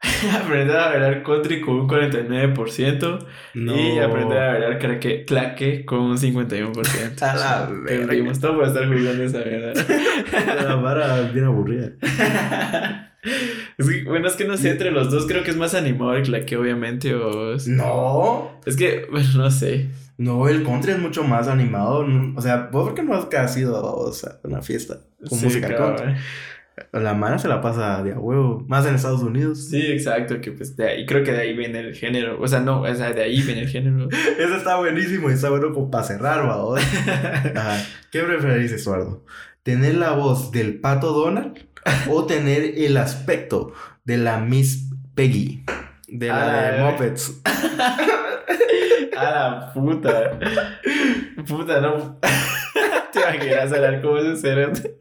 aprender a bailar country con un 49% y aprender a bailar claque, claque con un 51%. A la verga. Todo por estar jugando esa verdad. La vara bien aburrida. Es que, bueno, es que no sé, entre los dos creo que es más animado el claque, obviamente, o... No. Es que, bueno, no sé. No, el country es mucho más animado. no- O sea, ¿vos por qué no has casi ido o sea, una fiesta con Sí, música country? La mano se la pasa de a huevo. Más en Estados Unidos. Sí, exacto, que pues de ahí, creo que de ahí viene el género. O sea, no, o sea, de ahí viene el género. Eso está buenísimo y está bueno como para cerrar. Ajá. ¿Qué preferís, Eduardo? ¿Tener la voz del pato Donald o tener el aspecto de la Miss Peggy? De la de. Muppets. A la puta. Puta, no. Te imaginas hablar como ese cerote.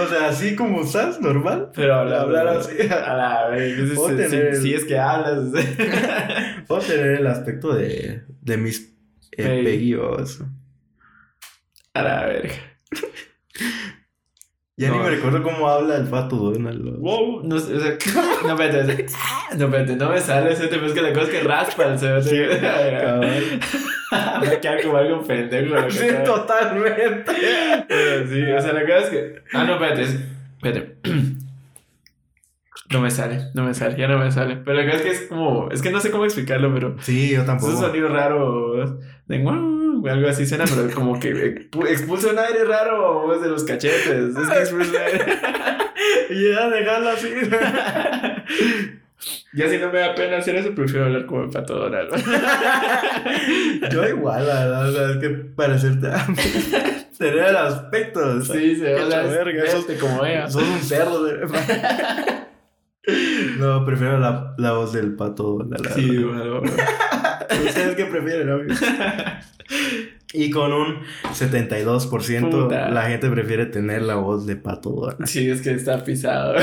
O sea, así como estás, normal. Pero hablar, Hablar así. A la vez. O Si, tener si es que hablas. O tener el aspecto de, de eh. Peggy o eso. A la verga. Ya ni me recuerdo cómo habla el pato Donald. ¿no? Wow, no o sea, no, espérate, no, espérate, no me sale ese tema, es que la cosa es que raspa el cerote. Cabal. Me va a quedar como algo pendejo. Sí, totalmente. Pero sí, o sea, la cosa es que. Ah, no, espérate. es- Espérate. No me sale, no me sale, ya no me sale. Pero la cosa es que es como. Es que no sé cómo explicarlo, pero. Sí, yo Es un tampoco. sonido raro. De guau, algo así suena, pero como que expu- expulsa un aire raro desde los cachetes. Es que expulsa un aire. Y ya dejarlo así. Ya si no me da pena hacer eso, prefiero hablar como el pato Donald. Yo igual, la verdad, o sea, es que parecerte. Tener el aspecto. Sí, se ve la verga, sos- vete como ella. Sos un de- No, prefiero la, la voz del pato. La- Sí, bueno. ¿Ustedes qué prefieren, amigos? Y con un 72% Puta. la gente prefiere tener la voz de pato. Donald. Sí, es que está pisado.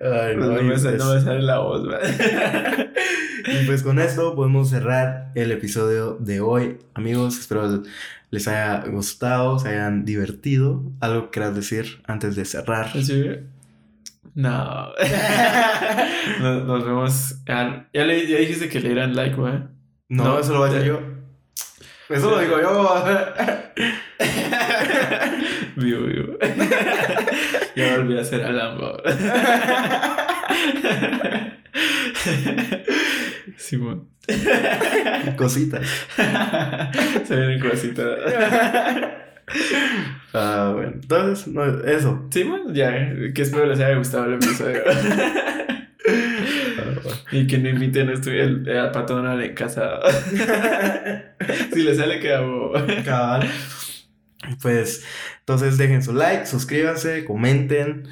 Ay, No, no, me, sale, pues- no me sale la voz, man. Y pues con esto podemos cerrar el episodio de hoy. Amigos, espero les haya gustado, se hayan divertido. ¿Algo que quieras decir antes de cerrar? ¿Sí? No. nos, nos vemos. Ah, Ya, le, ya dijiste que le dieran like, güey. No, No, eso lo voy a decir yo. Eso lo digo yo. Vivo, vivo. Ya volví a hacer Alambo. Simón. Cositas. Se vienen cositas. Ah, bueno. Entonces, no, eso. Simón, ya. Que espero les haya gustado el episodio. y que no inviten a estudiar el, al pato Donald en casa. si les sale que hago. Cabal. Pues, entonces dejen su like, suscríbanse, comenten.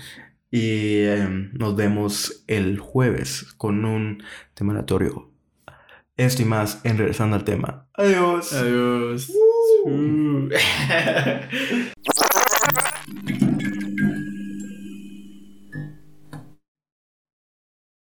Y em, nos vemos el jueves con un tema aleatorio. Esto y más en regresando al tema. Adiós. Adiós. Uh.